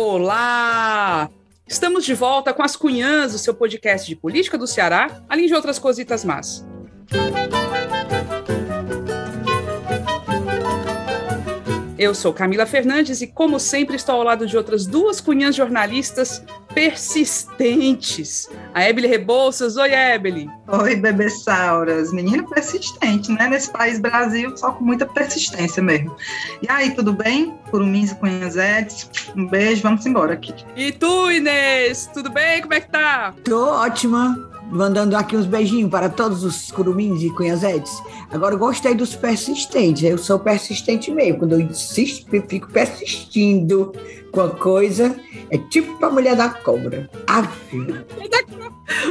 Olá! Estamos de volta com as Cunhãs, o seu podcast de política do Ceará, além de outras cositas más. Eu sou Camila Fernandes e, como sempre, estou ao lado de outras duas cunhãs jornalistas persistentes. A Ebele Rebouças. Oi, Ebele. Oi, bebê Sauras. Menina persistente, né? Nesse país Brasil, só com muita persistência mesmo. E aí, tudo bem? Curumins e Cunhas Eds. Um beijo, vamos embora aqui. E tu, Inês? Tudo bem? Como é que tá? Tô ótima mandando aqui uns beijinhos para todos os curumins e cunhazetes. Agora, eu gostei dos persistentes. Eu sou persistente mesmo. Quando eu insisto, eu fico persistindo com a coisa. É tipo a mulher da cobra. Ave.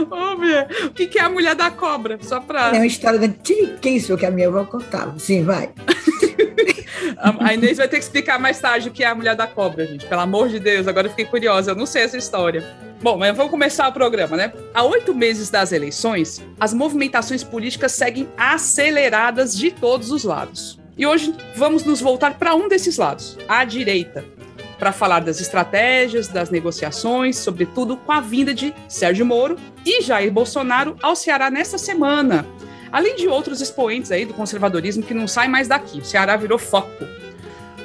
Ô, o que é a mulher da cobra? Só pra. É uma história antiquíssima que a minha avó contava. Sim, vai. A Inês vai ter que explicar mais tarde o que é a mulher da cobra, gente. Pelo amor de Deus, agora eu fiquei curiosa. Eu não sei essa história. Bom, mas vamos começar o programa, né? Há oito meses das eleições, as movimentações políticas seguem aceleradas de todos os lados. E hoje vamos nos voltar para um desses lados, a direita, para falar das estratégias, das negociações, sobretudo com a vinda de Sérgio Moro e Jair Bolsonaro ao Ceará nesta semana. Além de outros expoentes aí do conservadorismo que não saem mais daqui. O Ceará virou foco.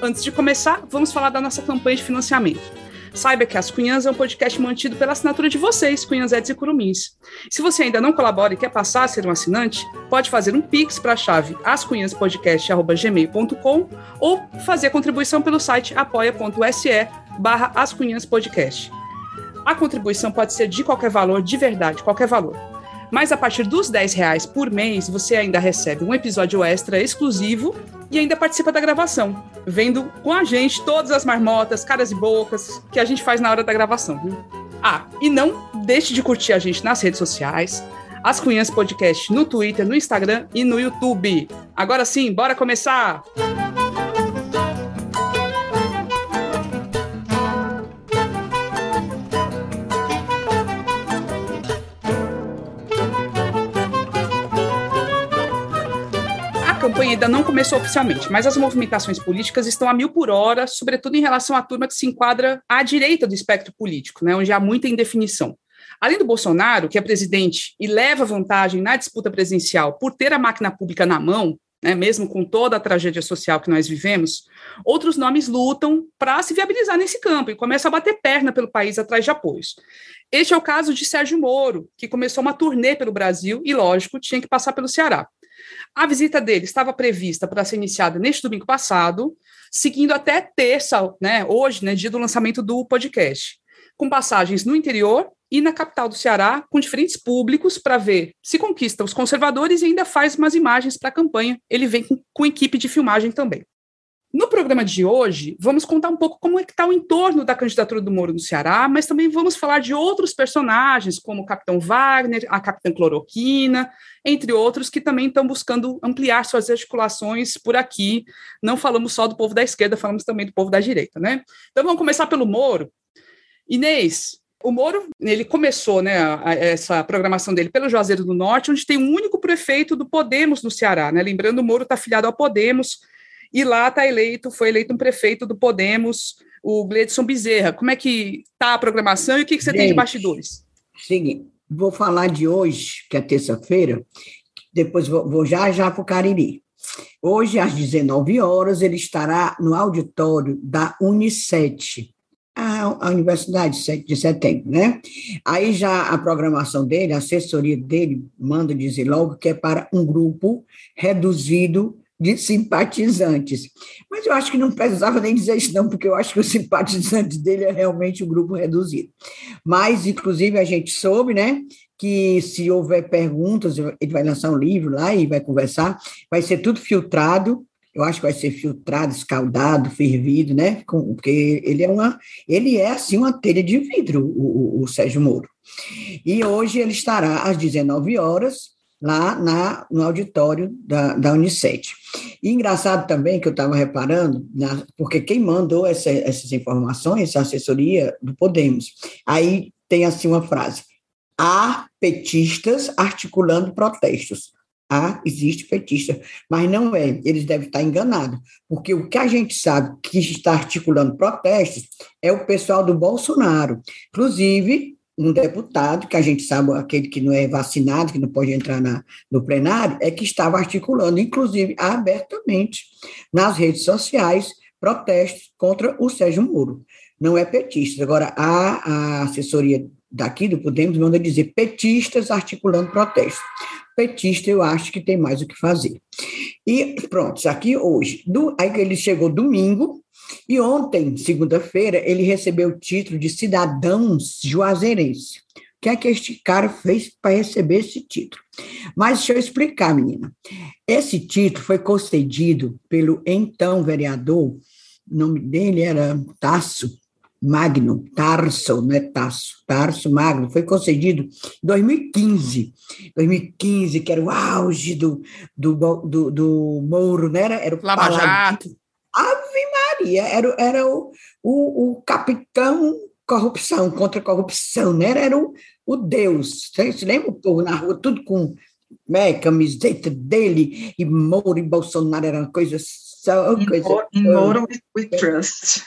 Antes de começar, vamos falar da nossa campanha de financiamento. Saiba que As Cunhãs é um podcast mantido pela assinatura de vocês, Cunhãzetes e Curumins. Se você ainda não colabora e quer passar a ser um assinante, pode fazer um pix para a chave ascunhaspodcast.gmail.com ou fazer contribuição pelo site apoia.se barra. A contribuição pode ser de qualquer valor, de verdade, qualquer valor. Mas a partir dos 10 reais por mês, você ainda recebe um episódio extra exclusivo e ainda participa da gravação, vendo com a gente todas as marmotas, caras e bocas que a gente faz na hora da gravação. Viu? Ah, e não deixe de curtir a gente nas redes sociais, as Cunhãs Podcast no Twitter, no Instagram e no YouTube. Agora sim, bora começar! Música ainda não começou oficialmente, mas as movimentações políticas estão a mil por hora, sobretudo em relação à turma que se enquadra à direita do espectro político, né, onde há muita indefinição. Além do Bolsonaro, que é presidente e leva vantagem na disputa presidencial por ter a máquina pública na mão, né, mesmo com toda a tragédia social que nós vivemos, outros nomes lutam para se viabilizar nesse campo e começam a bater perna pelo país atrás de apoios. Este é o caso de Sérgio Moro, que começou uma turnê pelo Brasil e, lógico, tinha que passar pelo Ceará. A visita dele estava prevista para ser iniciada neste domingo passado, seguindo até terça, né, hoje, né, dia do lançamento do podcast, com passagens no interior e na capital do Ceará, com diferentes públicos, para ver se conquista os conservadores e ainda faz umas imagens para a campanha. Ele vem com, com equipe de filmagem também. No programa de hoje, vamos contar um pouco como é que está o entorno da candidatura do Moro no Ceará, mas também vamos falar de outros personagens, como o Capitão Wagner, a Capitã Cloroquina, entre outros, que também estão buscando ampliar suas articulações por aqui. Não falamos só do povo da esquerda, falamos também do povo da direita, né? Então vamos começar pelo Moro. Inês, o Moro, ele começou né, essa programação dele pelo Juazeiro do Norte, onde tem um único prefeito do Podemos no Ceará. Né? Lembrando, o Moro está afiliado ao Podemos, e lá está eleito, foi eleito um prefeito do Podemos, o Gledson Bezerra. Como é que está a programação e o que, que você Gente, tem de bastidores? Seguinte, vou falar de hoje, que é terça-feira, depois vou, vou já já para o Cariri. Hoje, às 19 horas, ele estará no auditório da Unicet, a, a Universidade 7 de Setembro, né? Aí já a programação dele, a assessoria dele, manda dizer logo que é para um grupo reduzido de simpatizantes. Mas eu acho que não precisava nem dizer isso, não, porque eu acho que os simpatizantes dele é realmente um grupo reduzido. Mas, inclusive, a gente soube, né, que se houver perguntas, ele vai lançar um livro lá e vai conversar, vai ser tudo filtrado. Eu acho que vai ser filtrado, escaldado, fervido, né? Porque ele é uma, ele é assim uma telha de vidro, o, o, o Sérgio Moro. E hoje ele estará às 19 horas lá na, no auditório da, da Unicet. E engraçado também que eu estava reparando, na, porque quem mandou essa, essas informações, a assessoria do Podemos. Aí tem assim uma frase: há petistas articulando protestos. Ah, existe petista, mas não é. Eles devem estar enganados, porque o que a gente sabe que está articulando protestos é o pessoal do Bolsonaro. Inclusive, um deputado, que a gente sabe, aquele que não é vacinado, que não pode entrar na, no plenário, é que estava articulando, inclusive abertamente, nas redes sociais, protestos contra o Sérgio Moro. Não é petista. Agora, a, a assessoria daqui do Podemos manda dizer petistas articulando protestos. Petista, eu acho que tem mais o que fazer. E pronto, aqui hoje. Do, aí ele chegou domingo, e ontem, segunda-feira, ele recebeu o título de cidadãos juazeirense. O que é que este cara fez para receber esse título? Mas deixa eu explicar, menina. Esse título foi concedido pelo então vereador, o nome dele era Tasso Magno, Tarso, não é Tasso, Tarso Magno, foi concedido em 2015. 2015, que era o auge do, do, do, do Mouro, né? Era, era o Lava Jato. Ave Maria, era, era o, o, o capitão corrupção, contra a corrupção, né? Era o, o Deus. Você se lembra o povo na rua, tudo com né, camiseta dele, e Moro e Bolsonaro eram coisas só. In, coisa, in Moro we trust.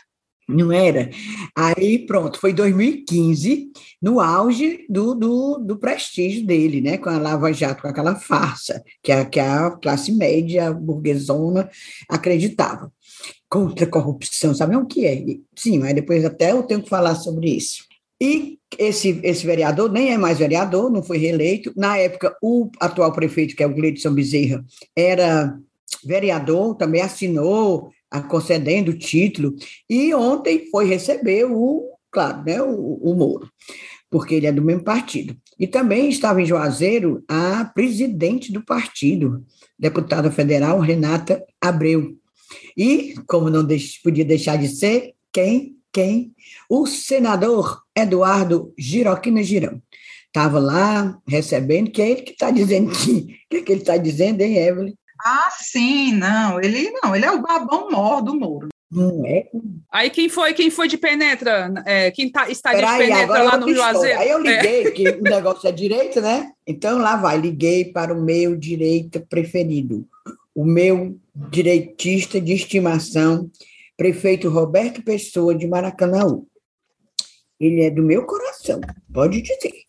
Não era? Aí, pronto, foi 2015, no auge do, do, do, prestígio dele, né? Com a Lava Jato, com aquela farsa que a, que a classe média burguesona acreditava contra a corrupção, sabe o que é? Sim, mas depois até eu tenho que falar sobre isso. E esse, esse vereador nem é mais vereador, não foi reeleito. Na época, o atual prefeito, que é o Gleidson Bezerra, era vereador, também assinou a concedendo o título, e ontem foi receber o, claro, né, o, o Moro, porque ele é do mesmo partido. E também estava em Juazeiro a presidente do partido, deputada federal Renata Abreu, e, como não podia deixar de ser, quem? Quem? O senador Eduardo Giroquina Girão. Estava lá recebendo, que é ele que está dizendo que, que, é que ele está dizendo, hein, Evelyn? Ah, sim, não, ele não, ele é o babão mor do Moro. Não é? Aí quem foi, quem foi de penetra? É, quem tá, estaria de penetra lá no Juazeiro? Aí eu liguei, é. que o negócio é direito, né? Então lá vai, liguei para o meu direito preferido, o meu direitista de estimação, prefeito Roberto Pessoa, de Maracanãú. Ele é do meu coração, pode dizer.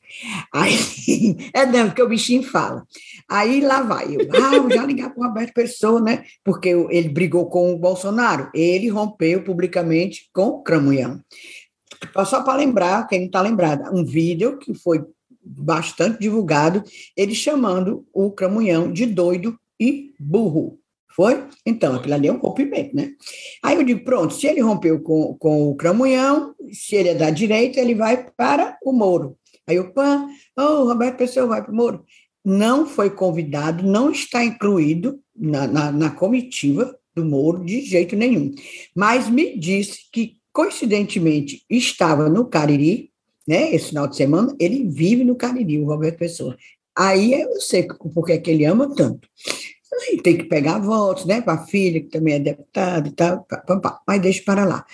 Aí, é não, porque o bichinho fala. Aí lá vai, eu, ah, vou já ligar para o Roberto Pessoa, né? Porque ele brigou com o Bolsonaro. Ele rompeu publicamente com o Cramunhão. Só para lembrar, quem não está lembrado, um vídeo que foi bastante divulgado, ele chamando o Cramunhão de doido e burro. Foi? Então, aquilo ali é um rompimento, né? Aí eu digo, pronto, se ele rompeu com, com o Cramunhão, se ele é da direita, ele vai para o Moro. Aí o PAN, oh, Roberto Pessoa vai para o Moro. Não foi convidado, não está incluído na, na, na comitiva do Moro de jeito nenhum. Mas me disse que, coincidentemente, estava no Cariri, né, esse final de semana, ele vive no Cariri, o Roberto Pessoa. Aí eu sei porque é que ele ama tanto. Tem que pegar votos, né, para a filha, que também é deputada e tal, mas deixa para lá.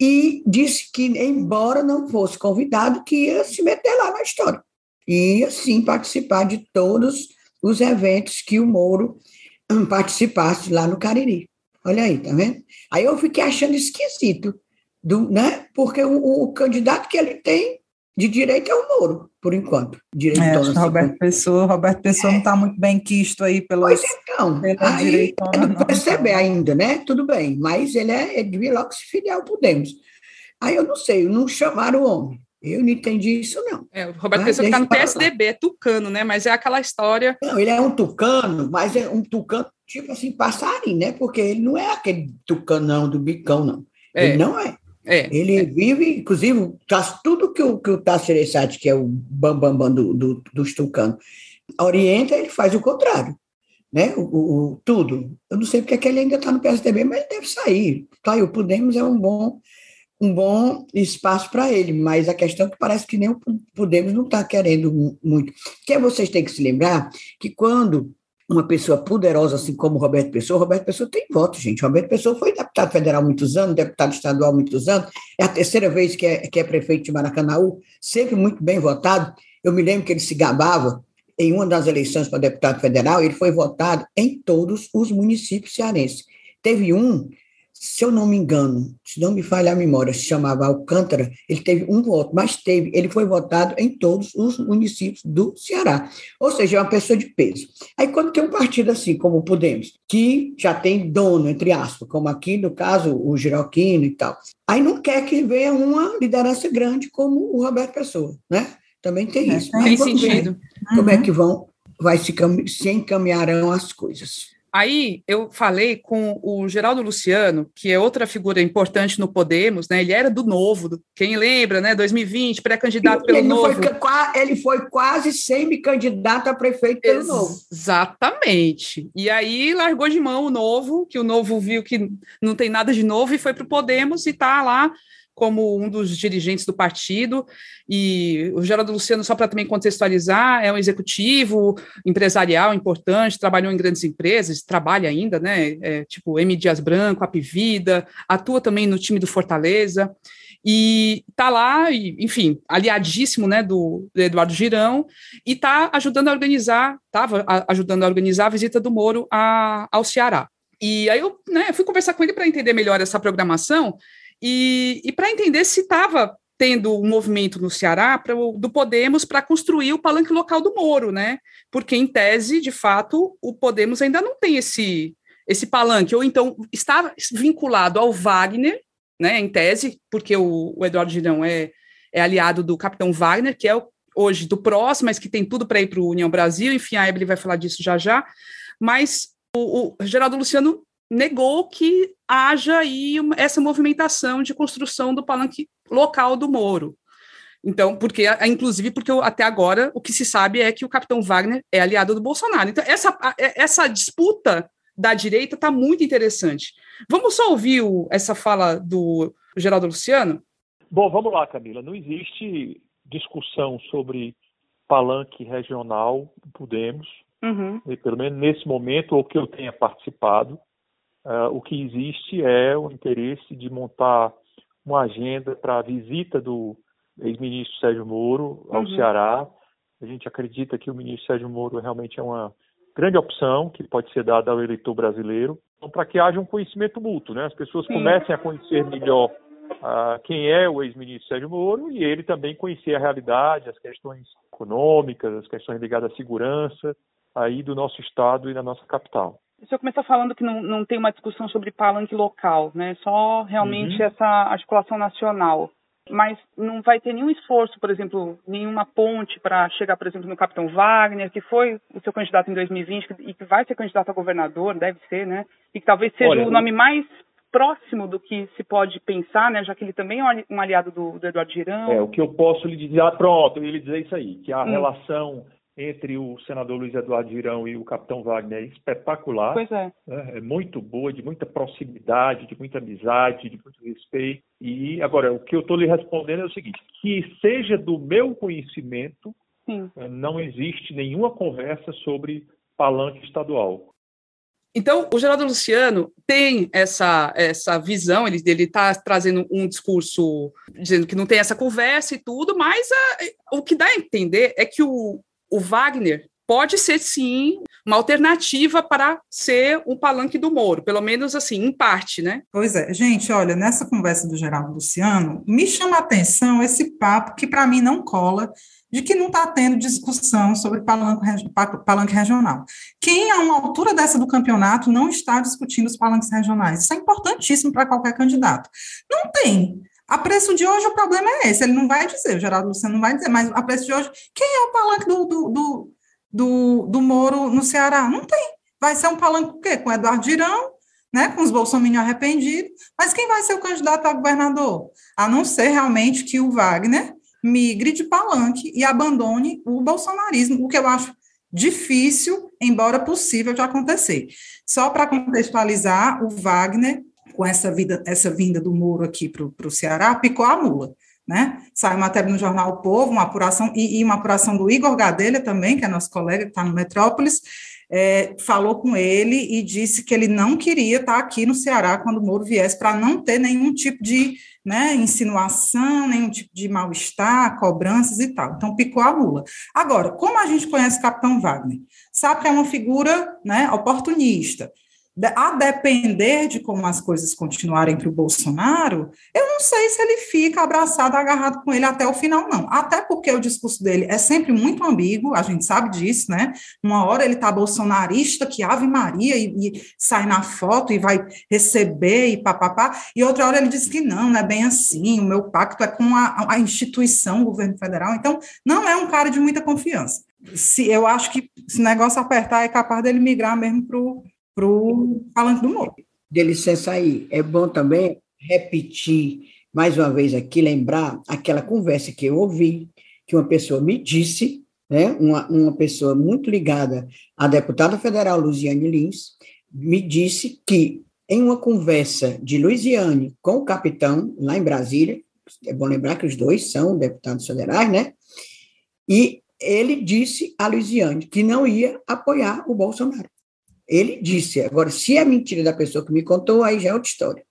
E disse que, embora não fosse convidado, que ia se meter lá na história. Ia, sim, participar de todos os eventos que o Moro hum, participasse lá no Cariri. Olha aí, tá vendo? Aí eu fiquei achando esquisito, do, né? Porque o, o candidato que ele tem de direita é o Moro, por enquanto. Direito é, Roberto Pessoa, Roberto Pessoa é. não está muito bem quisto aí pelos, pois então, aí, é do PSDB ainda, né? Tudo bem, mas ele é, ele devia logo se filiar ao Podemos. Aí eu não sei, não chamaram o homem. Eu não entendi isso, não. É, o Roberto Pessoa está no PSDB, é tucano, né? Mas é aquela história. Não, ele é um tucano, mas é um tucano tipo assim, passarinho, né? Porque ele não é aquele tucanão do bicão, não. É. Ele não é. É, ele é. vive, inclusive, tá, tudo que o, que o Tasso Ereissati, que é o bambambam bam, bam do, do, dos tucanos, orienta, ele faz o contrário. Né? O, o, tudo. Eu não sei porque é que ele ainda está no PSDB, mas ele deve sair. Tá, e o Podemos é um bom, um bom espaço para ele, mas a questão é que parece que nem o Podemos não está querendo muito. Que é vocês têm que se lembrar que quando uma pessoa poderosa assim como Roberto Pessoa. Roberto Pessoa tem voto, gente. Roberto Pessoa foi deputado federal muitos anos, deputado estadual muitos anos, é a terceira vez que é, que é prefeito de Maracanã, sempre muito bem votado. Eu me lembro que ele se gabava, em uma das eleições para deputado federal, ele foi votado em todos os municípios cearenses. Teve um se eu não me engano, se não me falha a memória, se chamava Alcântara, ele teve um voto, mas teve, ele foi votado em todos os municípios do Ceará. Ou seja, é uma pessoa de peso. Aí, quando tem um partido assim, como o Podemos, que já tem dono, entre aspas, como aqui, no caso, o Giroquino e tal, aí não quer que venha uma liderança grande como o Roberto Pessoa, né? Também tem é, isso. Tem sentido. Como uhum. é que vão, vai se, se encaminharão as coisas. Aí eu falei com o Geraldo Luciano, que é outra figura importante no Podemos, né? Ele era do Novo, quem lembra, né? 2020, pré-candidato pelo ele Novo. Foi, ele foi quase semi-candidato a prefeito pelo Ex Novo. Exatamente. E aí largou de mão o Novo, que o Novo viu que não tem nada de novo e foi para o Podemos e está lá como um dos dirigentes do partido, e o Geraldo Luciano, só para também contextualizar, é um executivo empresarial importante, trabalhou em grandes empresas, trabalha ainda, né, é, tipo M. Dias Branco, Apivida, atua também no time do Fortaleza, e está lá, e, enfim, aliadíssimo, né, do, do Eduardo Girão, e está ajudando a organizar, estava ajudando a organizar a visita do Moro a, ao Ceará. E aí eu né, fui conversar com ele para entender melhor essa programação, e, e para entender se estava tendo um movimento no Ceará pra, do Podemos para construir o palanque local do Moro, né? Porque, em tese, de fato, o Podemos ainda não tem esse, esse palanque, ou então está vinculado ao Wagner, né, em tese, porque o, o Eduardo Girão é, é aliado do capitão Wagner, que é o, hoje do próximo, mas que tem tudo para ir para o União Brasil, enfim, a Evelyn vai falar disso já já, mas o, o Geraldo Luciano negou que haja aí essa movimentação de construção do palanque local do Moro. Então, porque, inclusive, porque até agora o que se sabe é que o capitão Wagner é aliado do Bolsonaro. Então, essa, essa disputa da direita está muito interessante. Vamos só ouvir o, essa fala do Geraldo Luciano? Bom, vamos lá, Camila. Não existe discussão sobre palanque regional, podemos, uhum. pelo menos nesse momento, ou que eu tenha participado. Uh, o que existe é o interesse de montar uma agenda para a visita do ex-ministro Sérgio Moro ao uhum. Ceará. A gente acredita que o ministro Sérgio Moro realmente é uma grande opção que pode ser dada ao eleitor brasileiro, então, para que haja um conhecimento mútuo, né? As pessoas Sim. comecem a conhecer melhor uh, quem é o ex-ministro Sérgio Moro e ele também conhecer a realidade, as questões econômicas, as questões ligadas à segurança aí do nosso estado e da nossa capital. O senhor começou falando que não, não tem uma discussão sobre palanque local, né? Só realmente uhum. essa articulação nacional. Mas não vai ter nenhum esforço, por exemplo, nenhuma ponte para chegar, por exemplo, no Capitão Wagner, que foi o seu candidato em 2020 e que vai ser candidato a governador, deve ser, né? E que talvez seja Olha, o nome mais próximo do que se pode pensar, né? Já que ele também é um aliado do, do Eduardo Girão. É, o que eu posso lhe dizer, ah, pronto, eu ia lhe dizer isso aí, que a hum. relação entre o senador Luiz Eduardo Girão e o capitão Wagner é espetacular. Pois é. É, é muito boa, de muita proximidade, de muita amizade, de muito respeito. E agora, o que eu estou lhe respondendo é o seguinte: que seja do meu conhecimento, Sim. É, não existe nenhuma conversa sobre palanque estadual. Então, o Geraldo Luciano tem essa, essa visão, ele está trazendo um discurso dizendo que não tem essa conversa e tudo, mas a, o que dá a entender é que o, o Wagner pode ser sim uma alternativa para ser um palanque do Moro, pelo menos assim, em parte, né? Pois é, gente, olha, nessa conversa do Geraldo Luciano, me chama a atenção esse papo que para mim não cola, de que não está tendo discussão sobre palanque, palanque regional. Quem, a uma altura dessa do campeonato, não está discutindo os palanques regionais? Isso é importantíssimo para qualquer candidato. Não tem. A preço de hoje, o problema é esse. Ele não vai dizer, o Geraldo Luciano não vai dizer, mas a preço de hoje, quem é o palanque do, do, do, do, do Moro no Ceará? Não tem. Vai ser um palanque o quê? Com Eduardo Girão, né, com os bolsominions arrependidos, mas quem vai ser o candidato a governador? A não ser realmente que o Wagner migre de palanque e abandone o bolsonarismo, o que eu acho difícil, embora possível de acontecer. Só para contextualizar, o Wagner com essa, vida, essa vinda do Moro aqui para o Ceará, picou a mula. Né? Sai matéria no jornal o Povo, uma apuração, e, e, uma apuração do Igor Gadelha também, que é nosso colega que está no Metrópolis, é, falou com ele e disse que ele não queria estar aqui no Ceará quando o Moro viesse, para não ter nenhum tipo de né, insinuação, nenhum tipo de mal-estar, cobranças e tal. Então, picou a mula. Agora, como a gente conhece o capitão Wagner? Sabe que é uma figura né, oportunista a depender de como as coisas continuarem para o Bolsonaro, eu não sei se ele fica abraçado, agarrado com ele até o final, não. Até porque o discurso dele é sempre muito ambíguo, a gente sabe disso, né? Uma hora ele está bolsonarista, que Ave Maria, e, e, sai na foto e vai receber e papapá, e outra hora ele diz que não, não é bem assim, o meu pacto é com a, a instituição, o governo federal, então não é um cara de muita confiança. Se, eu acho que se o negócio apertar, é capaz dele migrar mesmo para o para o Palanque do Moro. De licença aí, é bom também repetir mais uma vez aqui, lembrar aquela conversa que eu ouvi, que uma pessoa me disse, né, uma, uma pessoa muito ligada à deputada federal Luziane Lins, me disse que em uma conversa de Luiziane com o capitão, lá em Brasília, é bom lembrar que os dois são deputados federais, né? E ele disse a Luiziane que não ia apoiar o Bolsonaro. Ele disse. Agora, se é mentira da pessoa que me contou, aí já é outra história.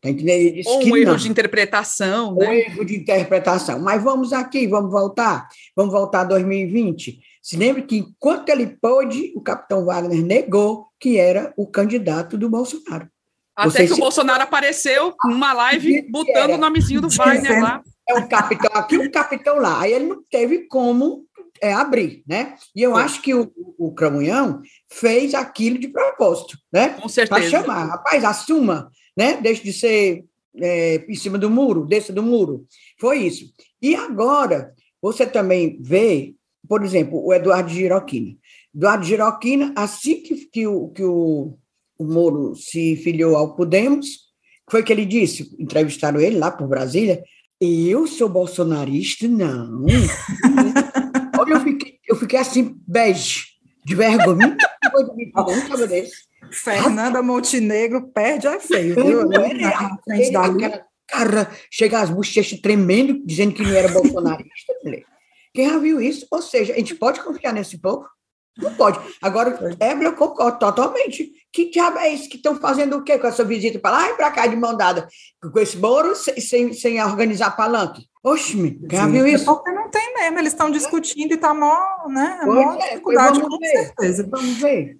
Tá entendendo? Ou um erro não. de interpretação, né? Um erro de interpretação. Mas vamos aqui, vamos voltar. Vamos voltar a 2020. Se lembre que, enquanto ele pôde, o capitão Wagner negou que era o candidato do Bolsonaro. Até Você que se... o Bolsonaro apareceu numa live botando o nomezinho do Wagner lá. É um capitão aqui, um capitão lá. Aí ele não teve como é, abrir, né? E eu Sim. acho que o, o Cramunhão fez aquilo de propósito, né? Com certeza. Para chamar, rapaz, assuma, né? Deixe de ser é, em cima do muro, desça do muro. Foi isso. E agora, você também vê, por exemplo, o Eduardo Giroquina. Eduardo Giroquina, assim que, que, o, que o, o Moro se filiou ao Podemos, foi que ele disse, entrevistaram ele lá por Brasília, eu sou bolsonarista? Não. Eu fiquei, assim, bege, de vergonha. Fernanda Montenegro perde a feio, viu? Na frente da cara, chega as bochechas tremendo, dizendo que não era bolsonarista. Quem já viu isso? Ou seja, a gente pode confiar nesse povo? Não pode. Agora, Ebra, eu concordo totalmente. Que diabo é isso que estão fazendo o quê com essa visita para lá e para cá de mão dada? Com esse Moro sem, sem organizar palanque? Oxe, já viu isso? Porque não tem mesmo, eles estão discutindo e está mó, né? Mó é, dificuldade, com ver, certeza. Vamos ver.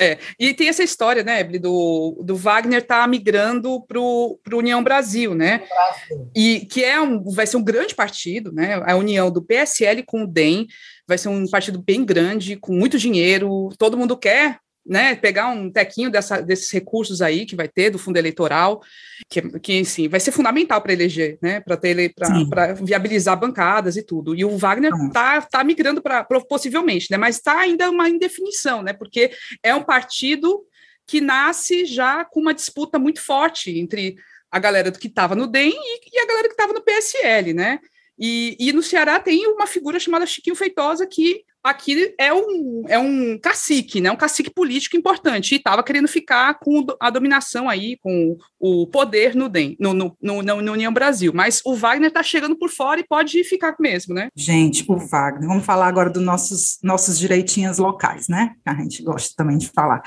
É, e tem essa história, né, Eble, do, do Wagner tá migrando para o União Brasil, né? Brasil. E que é um, vai ser um grande partido, né? A união do PSL com o DEM vai ser um partido bem grande, com muito dinheiro, todo mundo quer né, pegar um tequinho dessa, desses recursos aí que vai ter do fundo eleitoral, que, que sim, vai ser fundamental para eleger, né, para ter para viabilizar bancadas e tudo. E o Wagner está tá migrando para possivelmente, né, mas está ainda uma indefinição, né, porque é um partido que nasce já com uma disputa muito forte entre a galera que estava no DEM e, e a galera que estava no PSL, né? E, e, no Ceará tem uma figura chamada Chiquinho Feitosa que aqui é um, é um cacique, né? Um cacique político importante, e estava querendo ficar com a dominação aí, com o poder no DEM, no, no, no, no União Brasil. Mas o Wagner está chegando por fora e pode ficar mesmo, né? Gente, o Wagner, vamos falar agora dos nossos, nossos direitinhos locais, né? Que a gente gosta também de falar.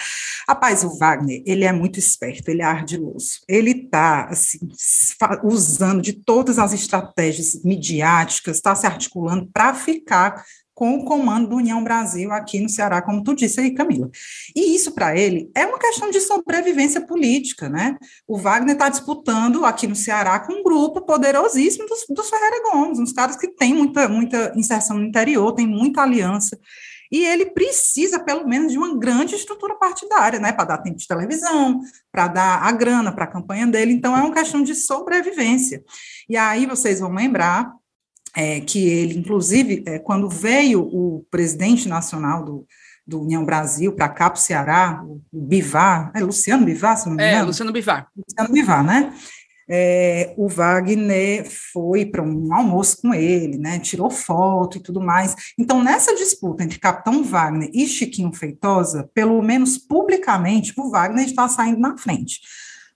Rapaz, o Wagner, ele é muito esperto, ele é ardiloso. Ele está, assim, usando de todas as estratégias midiáticas, está se articulando para ficar com o comando do União Brasil aqui no Ceará, como tu disse aí, Camila. E isso, para ele, é uma questão de sobrevivência política, né? O Wagner está disputando aqui no Ceará com um grupo poderosíssimo dos, dos Ferreira Gomes, uns caras que têm muita, muita inserção no interior, têm muita aliança. E ele precisa, pelo menos, de uma grande estrutura partidária, né? Para dar tempo de televisão, para dar a grana para a campanha dele. Então, é uma questão de sobrevivência. E aí vocês vão lembrar é, que ele, inclusive, é, quando veio o presidente nacional do, do União Brasil para cá, para o Ceará, o Bivar, é Luciano Bivar, se não me é, engano? É, Luciano Bivar. Luciano Bivar, né? É, o Wagner foi para um almoço com ele, né? Tirou foto e tudo mais. Então, nessa disputa entre Capitão Wagner e Chiquinho Feitosa, pelo menos publicamente, o Wagner está saindo na frente.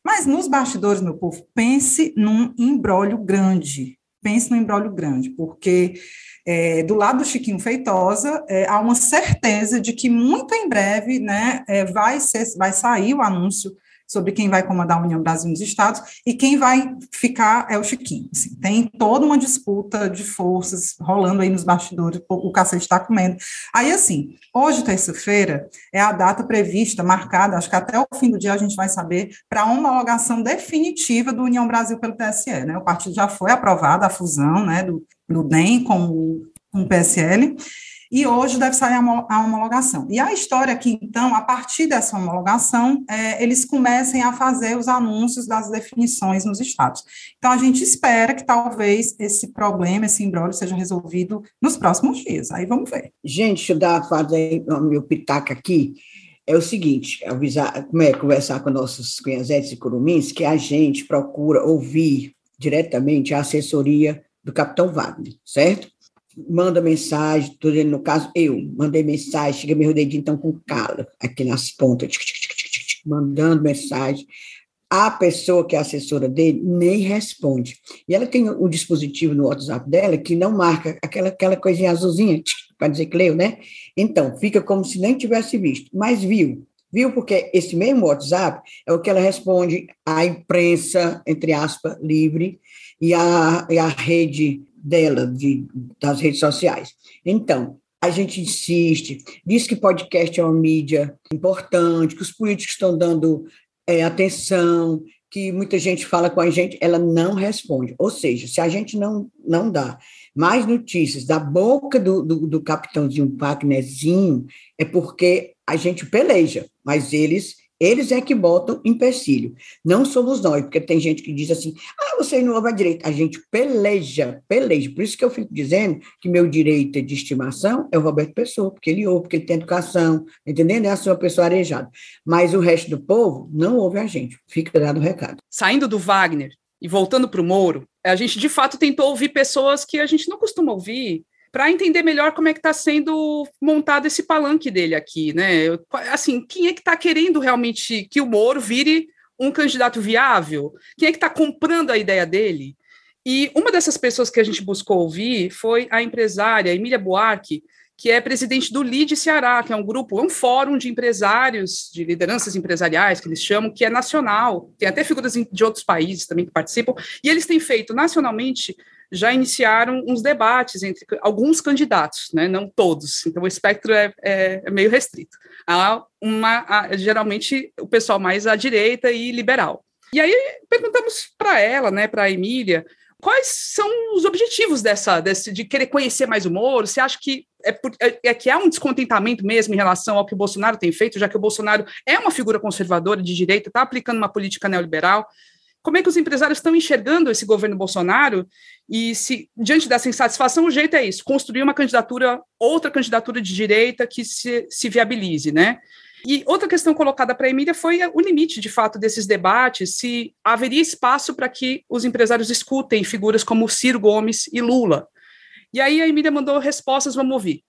Mas nos bastidores, meu povo, pense num embrólio grande pense no embrólio grande, porque é, do lado do Chiquinho Feitosa, é, há uma certeza de que muito em breve né, é, vai, ser, vai sair o anúncio sobre quem vai comandar a União Brasil nos Estados, e quem vai ficar é o Chiquinho. Assim, tem toda uma disputa de forças rolando aí nos bastidores, o cacete está comendo. Aí, assim, hoje, terça-feira, é a data prevista, marcada, acho que até o fim do dia a gente vai saber, para a homologação definitiva do União Brasil pelo TSE. Né? O partido já foi aprovado, a fusão né, do, do DEM com com o PSL, e hoje deve sair a homologação. E a história aqui, então, a partir dessa homologação, é, eles comecem a fazer os anúncios das definições nos estados. Então, a gente espera que talvez esse problema, esse embrólio, seja resolvido nos próximos dias. Aí vamos ver. Gente, deixa eu dar, fazer o meu pitaco aqui. É o seguinte, avisar, como é conversar com nossos cunhazetes e curumins, que a gente procura ouvir diretamente a assessoria do capitão Wagner, certo? Manda mensagem, estou dizendo, no caso, eu mandei mensagem, chega meu dedinho então com calo aqui nas pontas, tic, tic, tic, mandando mensagem. A pessoa que é assessora dele nem responde. E ela tem um dispositivo no WhatsApp dela que não marca aquela, aquela coisinha azulzinha, para dizer que leu, né? Então, fica como se nem tivesse visto, mas viu. Viu? Porque esse mesmo WhatsApp é o que ela responde à imprensa, entre aspas, livre, e a, e a rede dela, de, das redes sociais. Então, a gente insiste, diz que podcast é uma mídia importante, que os políticos estão dando é, atenção, que muita gente fala com a gente, ela não responde. Ou seja, se a gente não, não dá mais notícias da boca do, do, do capitãozinho Wagnerzinho, é porque a gente peleja, mas eles eles é que botam empecilho, não somos nós, porque tem gente que diz assim: ah, você não ouve a direita. A gente peleja, peleja. Por isso que eu fico dizendo que meu direito de estimação é o Roberto Pessoa, porque ele ouve, porque ele tem educação, entendendo? É assim uma pessoa arejada. Mas o resto do povo não ouve a gente. Fica dado o recado. Saindo do Wagner e voltando para o Moro, a gente de fato tentou ouvir pessoas que a gente não costuma ouvir para entender melhor como é que está sendo montado esse palanque dele aqui, né? Assim, quem é que está querendo realmente que o Moro vire um candidato viável? Quem é que está comprando a ideia dele? E uma dessas pessoas que a gente buscou ouvir foi a empresária Emília Buarque, que é presidente do LID Ceará, que é um grupo, é um fórum de empresários, de lideranças empresariais, que eles chamam, que é nacional, tem até figuras de outros países também que participam, e eles têm feito nacionalmente já iniciaram uns debates entre alguns candidatos, né, não todos, então o espectro é, é, é meio restrito. Há uma, há, geralmente, o pessoal mais à direita e liberal. E aí perguntamos para ela, né, para a Emília, quais são os objetivos dessa, desse, de querer conhecer mais o Moro? Você acha que é, por, é, é, que há um descontentamento mesmo em relação ao que o Bolsonaro tem feito, já que o Bolsonaro é uma figura conservadora de direita, está aplicando uma política neoliberal? Como é que os empresários estão enxergando esse governo Bolsonaro e se, diante dessa insatisfação, o jeito é isso, construir uma candidatura, outra candidatura de direita que se, se viabilize, né? E outra questão colocada para a Emília foi o limite, de fato, desses debates, se haveria espaço para que os empresários escutem figuras como Ciro Gomes e Lula. E aí a Emília mandou respostas, vamos ouvir.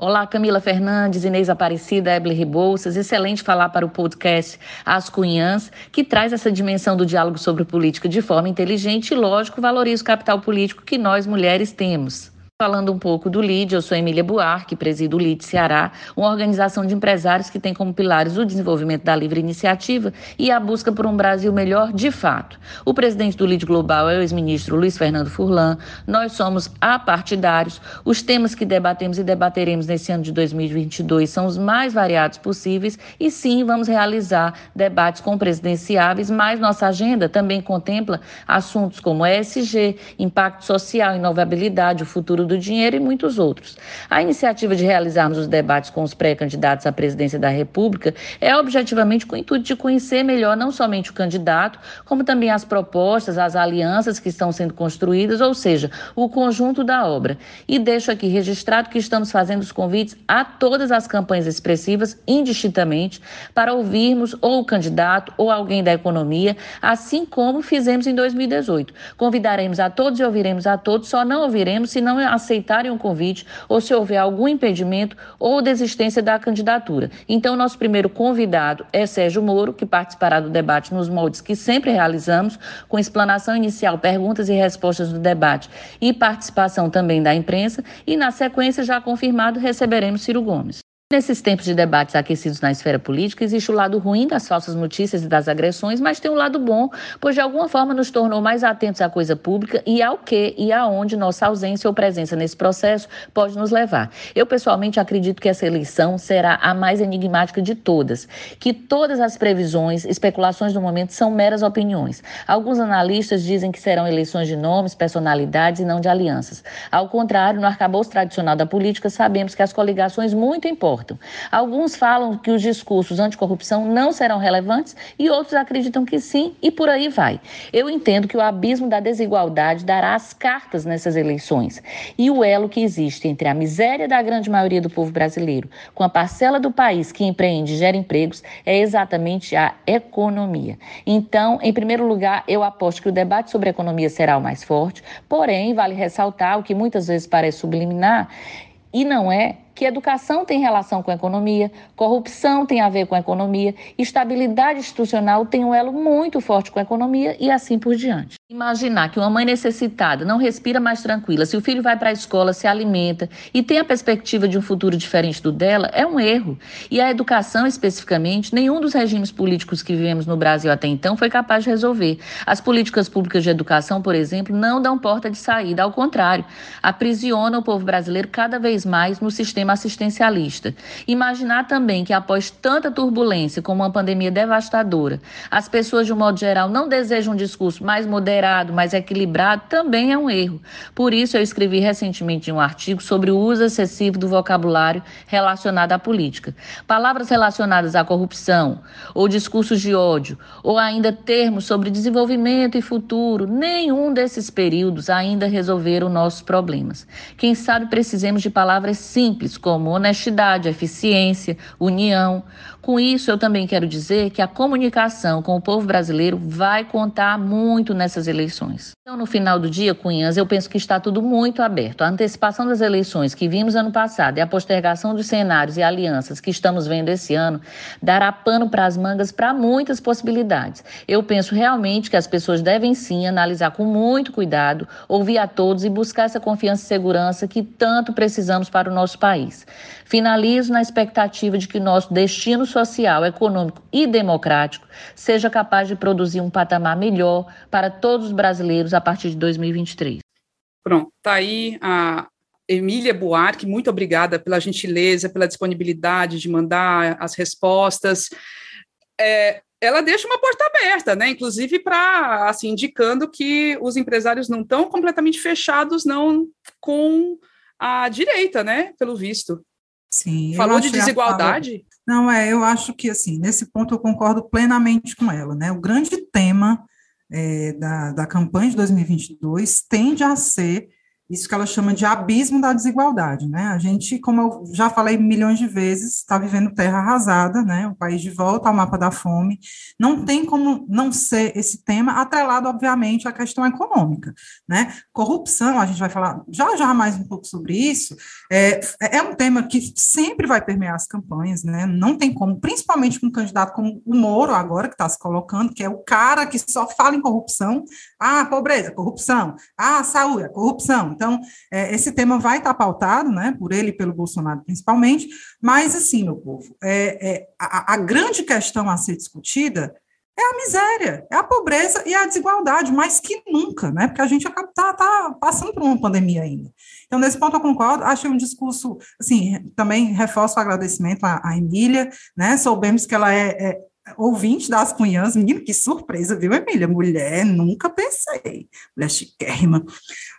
Olá, Camila Fernandes, Inês Aparecida, Eble Rebouças. Excelente falar para o podcast As Cunhãs, que traz essa dimensão do diálogo sobre política de forma inteligente e, lógico, valoriza o capital político que nós mulheres temos. Falando um pouco do LID, eu sou Emília Buarque, presido o LID Ceará, uma organização de empresários que tem como pilares o desenvolvimento da livre iniciativa e a busca por um Brasil melhor de fato. O presidente do LID Global é o ex-ministro Luiz Fernando Furlan. Nós somos apartidários. Os temas que debatemos e debateremos nesse ano de 2022 são os mais variados possíveis e sim, vamos realizar debates com presidenciáveis, mas nossa agenda também contempla assuntos como ESG, impacto social, inovabilidade, o futuro do dinheiro e muitos outros. A iniciativa de realizarmos os debates com os pré-candidatos à presidência da República é objetivamente com o intuito de conhecer melhor não somente o candidato, como também as propostas, as alianças que estão sendo construídas, ou seja, o conjunto da obra. E deixo aqui registrado que estamos fazendo os convites a todas as campanhas expressivas, indistintamente, para ouvirmos ou o candidato ou alguém da economia, assim como fizemos em 2018. Convidaremos a todos e ouviremos a todos, só não ouviremos se não aceitarem o convite ou se houver algum impedimento ou desistência da candidatura. Então, nosso primeiro convidado é Sérgio Moro, que participará do debate nos moldes que sempre realizamos, com explanação inicial, perguntas e respostas do debate e participação também da imprensa, e na sequência, já confirmado, receberemos Ciro Gomes. Nesses tempos de debates aquecidos na esfera política, existe o lado ruim das falsas notícias e das agressões, mas tem um lado bom, pois de alguma forma nos tornou mais atentos à coisa pública e ao que e aonde nossa ausência ou presença nesse processo pode nos levar. Eu, pessoalmente, acredito que essa eleição será a mais enigmática de todas, que todas as previsões, especulações do momento são meras opiniões. Alguns analistas dizem que serão eleições de nomes, personalidades e não de alianças. Ao contrário, no arcabouço tradicional da política, sabemos que as coligações muito importam importam. Alguns falam que os discursos anticorrupção não serão relevantes e outros acreditam que sim, e por aí vai. Eu entendo que o abismo da desigualdade dará as cartas nessas eleições. E o elo que existe entre a miséria da grande maioria do povo brasileiro com a parcela do país que empreende e gera empregos é exatamente a economia. Então, em primeiro lugar, eu aposto que o debate sobre economia será o mais forte, porém, vale ressaltar o que muitas vezes parece subliminar, e não é que educação tem relação com a economia, corrupção tem a ver com a economia, estabilidade institucional tem um elo muito forte com a economia e assim por diante. Imaginar que uma mãe necessitada não respira mais tranquila se o filho vai para a escola, se alimenta e tem a perspectiva de um futuro diferente do dela é um erro. E a educação, especificamente, nenhum dos regimes políticos que vivemos no Brasil até então foi capaz de resolver. As políticas públicas de educação, por exemplo, não dão porta de saída, ao contrário, aprisionam o povo brasileiro cada vez mais no sistema assistencialista. Imaginar também que após tanta turbulência como uma pandemia devastadora, as pessoas, de um modo geral, não desejam um discurso mais moderado, mais equilibrado, também é um erro. Por isso, eu escrevi recentemente um artigo sobre o uso excessivo do vocabulário relacionado à política. Palavras relacionadas à corrupção, ou discursos de ódio, ou ainda termos sobre desenvolvimento e futuro, nenhum desses períodos ainda resolveram nossos problemas. Quem sabe precisemos de palavras simples como honestidade, eficiência, união. Com isso, eu também quero dizer que a comunicação com o povo brasileiro vai contar muito nessas eleições. Então, no final do dia, Cunhas, eu penso que está tudo muito aberto. A antecipação das eleições que vimos ano passado e a postergação dos cenários e alianças que estamos vendo esse ano dará pano para as mangas para muitas possibilidades. Eu penso realmente que as pessoas devem sim analisar com muito cuidado, ouvir a todos e buscar essa confiança e segurança que tanto precisamos para o nosso país. Finalizo na expectativa de que nosso destino social, econômico e democrático seja capaz de produzir um patamar melhor para todos os brasileiros a partir de 2023. Pronto, tá aí a Emília Buarque, muito obrigada pela gentileza, pela disponibilidade de mandar as respostas. É, ela deixa uma porta aberta, né? Inclusive para assim indicando que os empresários não estão completamente fechados, não com a direita, né? Pelo visto. Sim. Falou de desigualdade. Fala... Não é. Eu acho que assim nesse ponto eu concordo plenamente com ela, né? O grande tema é, da, da campanha de 2022 tende a ser isso que ela chama de abismo da desigualdade, né? A gente, como eu já falei milhões de vezes, está vivendo terra arrasada, né? O país de volta ao mapa da fome. Não tem como não ser esse tema atrelado, obviamente, à questão econômica, né? Corrupção, a gente vai falar já já mais um pouco sobre isso. É, é um tema que sempre vai permear as campanhas, né? Não tem como, principalmente com um candidato como o Moro agora que está se colocando, que é o cara que só fala em corrupção. Ah, pobreza, corrupção. Ah, saúde, corrupção. Então, é, esse tema vai estar pautado, né, por ele e pelo Bolsonaro principalmente, mas, assim, meu povo, é, é a, a grande questão a ser discutida é a miséria, é a pobreza e a desigualdade, mais que nunca, né? Porque a gente está tá passando por uma pandemia ainda. Então, nesse ponto eu concordo, achei um discurso, assim, também reforço o agradecimento à, à Emília, né? Soubemos que ela é, é ouvinte das cunhãs, menino, que surpresa, viu, Emília? Mulher, nunca pensei. Mulher chiquérrima,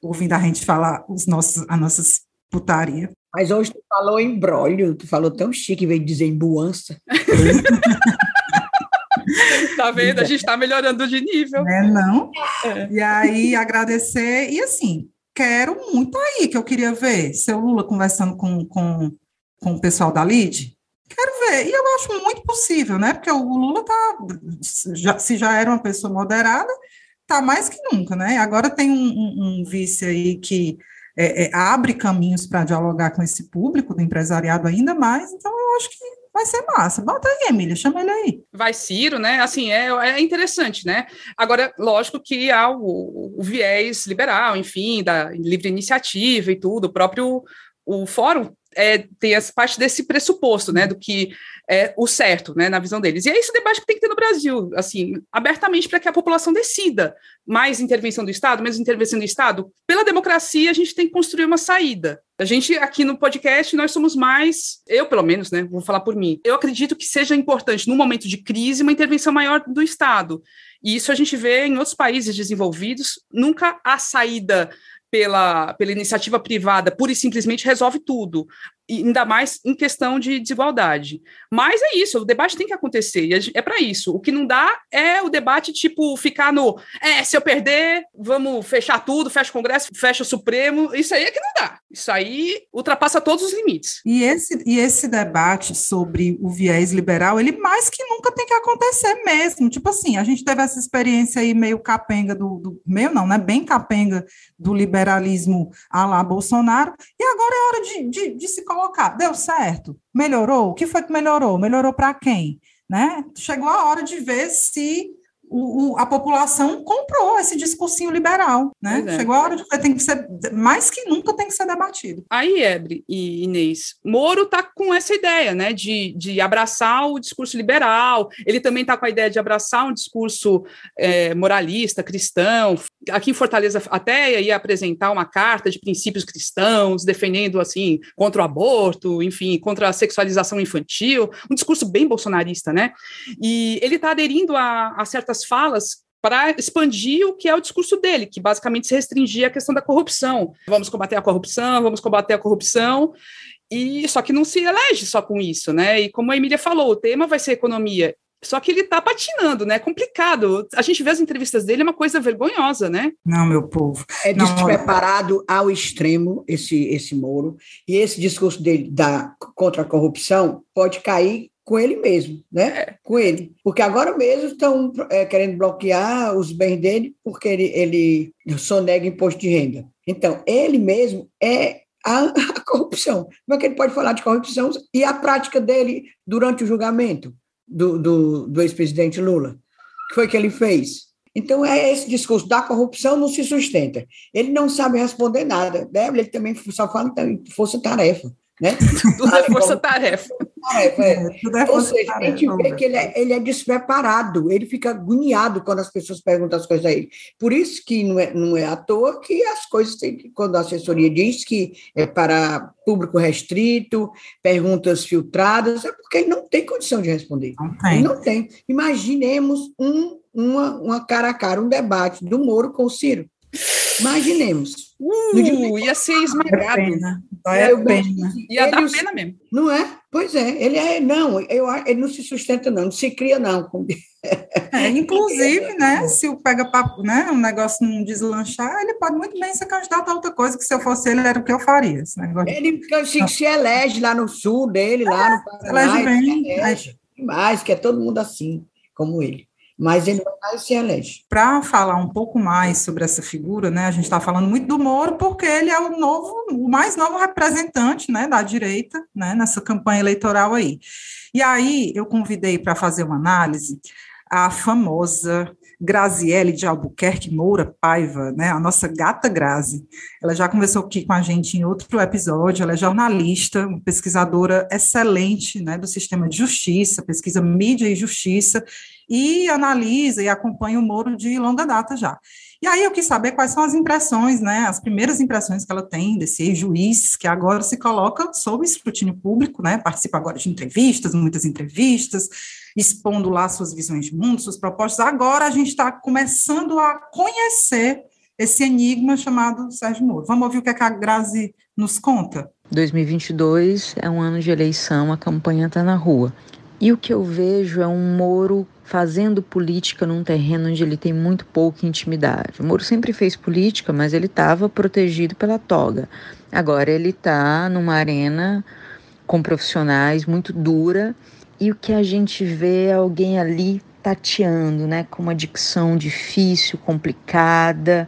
ouvindo a gente falar os nossos, as nossas putaria. Mas hoje tu falou em brolho, tu falou tão chique, veio dizer embuança. tá vendo? A gente está melhorando de nível. É, não? É. E aí, agradecer, e assim, quero muito aí, que eu queria ver seu Lula conversando com, com, com o pessoal da LID, Quero ver. E eu acho muito possível, né? Porque o Lula tá, já, se já era uma pessoa moderada, tá mais que nunca, né? Agora tem um, um, um vice aí que é, é, abre caminhos para dialogar com esse público do empresariado ainda mais, então eu acho que vai ser massa. Bota aí, Emília, chama ele aí. Vai Ciro, né? Assim, é, é interessante, né? Agora, lógico que há o, o viés liberal, enfim, da livre iniciativa e tudo, o próprio o fórum é, tem essa parte desse pressuposto, né, do que é o certo, né, na visão deles. E é esse debate que tem que ter no Brasil, assim, abertamente para que a população decida. Mais intervenção do Estado, menos intervenção do Estado. Pela democracia, a gente tem que construir uma saída. A gente, aqui no podcast, nós somos mais, eu pelo menos, né, vou falar por mim, eu acredito que seja importante, num momento de crise, uma intervenção maior do Estado. E isso a gente vê em outros países desenvolvidos, nunca há saída pela, pela iniciativa privada pura e simplesmente resolve tudo ainda mais em questão de desigualdade. Mas é isso, o debate tem que acontecer, e é para isso. O que não dá é o debate, tipo, ficar no, é, se eu perder, vamos fechar tudo, fecha o Congresso, fecha o Supremo, isso aí é que não dá. Isso aí ultrapassa todos os limites. E esse, e esse debate sobre o viés liberal, ele mais que nunca tem que acontecer mesmo. Tipo assim, a gente teve essa experiência aí meio capenga do, do meio não, né, bem capenga do liberalismo a lá Bolsonaro, e agora é hora de, de, de se colocar colocar, deu certo? Melhorou? O que foi que melhorou? Melhorou para quem? Né? Chegou a hora de ver se o, o, a população comprou esse discursinho liberal, né? É. Chegou a hora de tem que ser mais que nunca tem que ser debatido. Aí, Ebre e Inês, Moro está com essa ideia, né, de, de abraçar o discurso liberal. Ele também está com a ideia de abraçar um discurso é, moralista, cristão. Aqui em Fortaleza até ia apresentar uma carta de princípios cristãos, defendendo assim contra o aborto, enfim, contra a sexualização infantil, um discurso bem bolsonarista, né? E ele está aderindo a, a certas essas falas para expandir o que é o discurso dele, que basicamente se restringia à questão da corrupção. Vamos combater a corrupção, vamos combater a corrupção, e só que não se elege só com isso, né? E como a Emília falou, o tema vai ser economia. Só que ele está patinando, né? É complicado. A gente vê as entrevistas dele, é uma coisa vergonhosa, né? Não, meu povo. É despreparado ao extremo esse, esse Moro. E esse discurso dele da, contra a corrupção pode cair com ele mesmo, né? É. Com ele. Porque agora mesmo estão é, querendo bloquear os bens dele porque ele, ele sonega imposto de renda. Então, ele mesmo é a, a, corrupção. Como é que ele pode falar de corrupção e a prática dele durante o julgamento do, do, do ex-presidente Lula? O que foi que ele fez? Então, é esse discurso da corrupção não se sustenta. Ele não sabe responder nada. Né? Ele também só fala em força-tarefa né? Tudo é força-tarefa. É, é. é Ou seja, a gente vê que ele é, ele é despreparado, ele fica agoniado quando as pessoas perguntam as coisas a ele. Por isso que não é, não é à toa que as coisas têm que, quando a assessoria diz que é para público restrito, perguntas filtradas, é porque ele não tem condição de responder. Não tem. Ele não tem. Imaginemos um, uma, uma cara a cara, um debate do Moro com o Ciro. Imaginemos. Uh, ia ser esmagado. Pena. É, pena. Ia ele, dar pena mesmo. Não é? Pois é. Ele é, não, eu, ele não se sustenta, não, não se cria, não. É, inclusive, né, se o pega papo, né, um negócio não deslanchar, ele pode muito bem ser candidato a outra coisa, que se eu fosse ele, era o que eu faria. Esse negócio. Ele se, se elege lá no sul dele, é, lá no Paraná. Elege bem. Elege demais, que é todo mundo assim, como ele mas ele vai se elege. Para falar um pouco mais sobre essa figura, né, a gente está falando muito do Moro porque ele é o novo, o mais novo representante, né, da direita, né, nessa campanha eleitoral aí. E aí eu convidei para fazer uma análise a famosa Graziele de Albuquerque Moura Paiva, né, a nossa gata Grazi. Ela já conversou aqui com a gente em outro episódio, ela é jornalista, uma pesquisadora excelente né, do sistema de justiça, pesquisa mídia e justiça, e analisa e acompanha o Moro de longa data já. E aí eu quis saber quais são as impressões, né, as primeiras impressões que ela tem desse juiz que agora se coloca sob escrutínio público, né, participa agora de entrevistas, muitas entrevistas, expondo lá suas visões de mundo, suas propostas. Agora a gente está começando a conhecer esse enigma chamado Sérgio Moro. Vamos ouvir o que, é que a Grazi nos conta? 2022 é um ano de eleição, a campanha está na rua. E o que eu vejo é um Moro fazendo política num terreno onde ele tem muito pouca intimidade. O Moro sempre fez política, mas ele estava protegido pela toga. Agora ele está numa arena com profissionais muito dura e o que a gente vê é alguém ali tateando, né, com uma dicção difícil, complicada,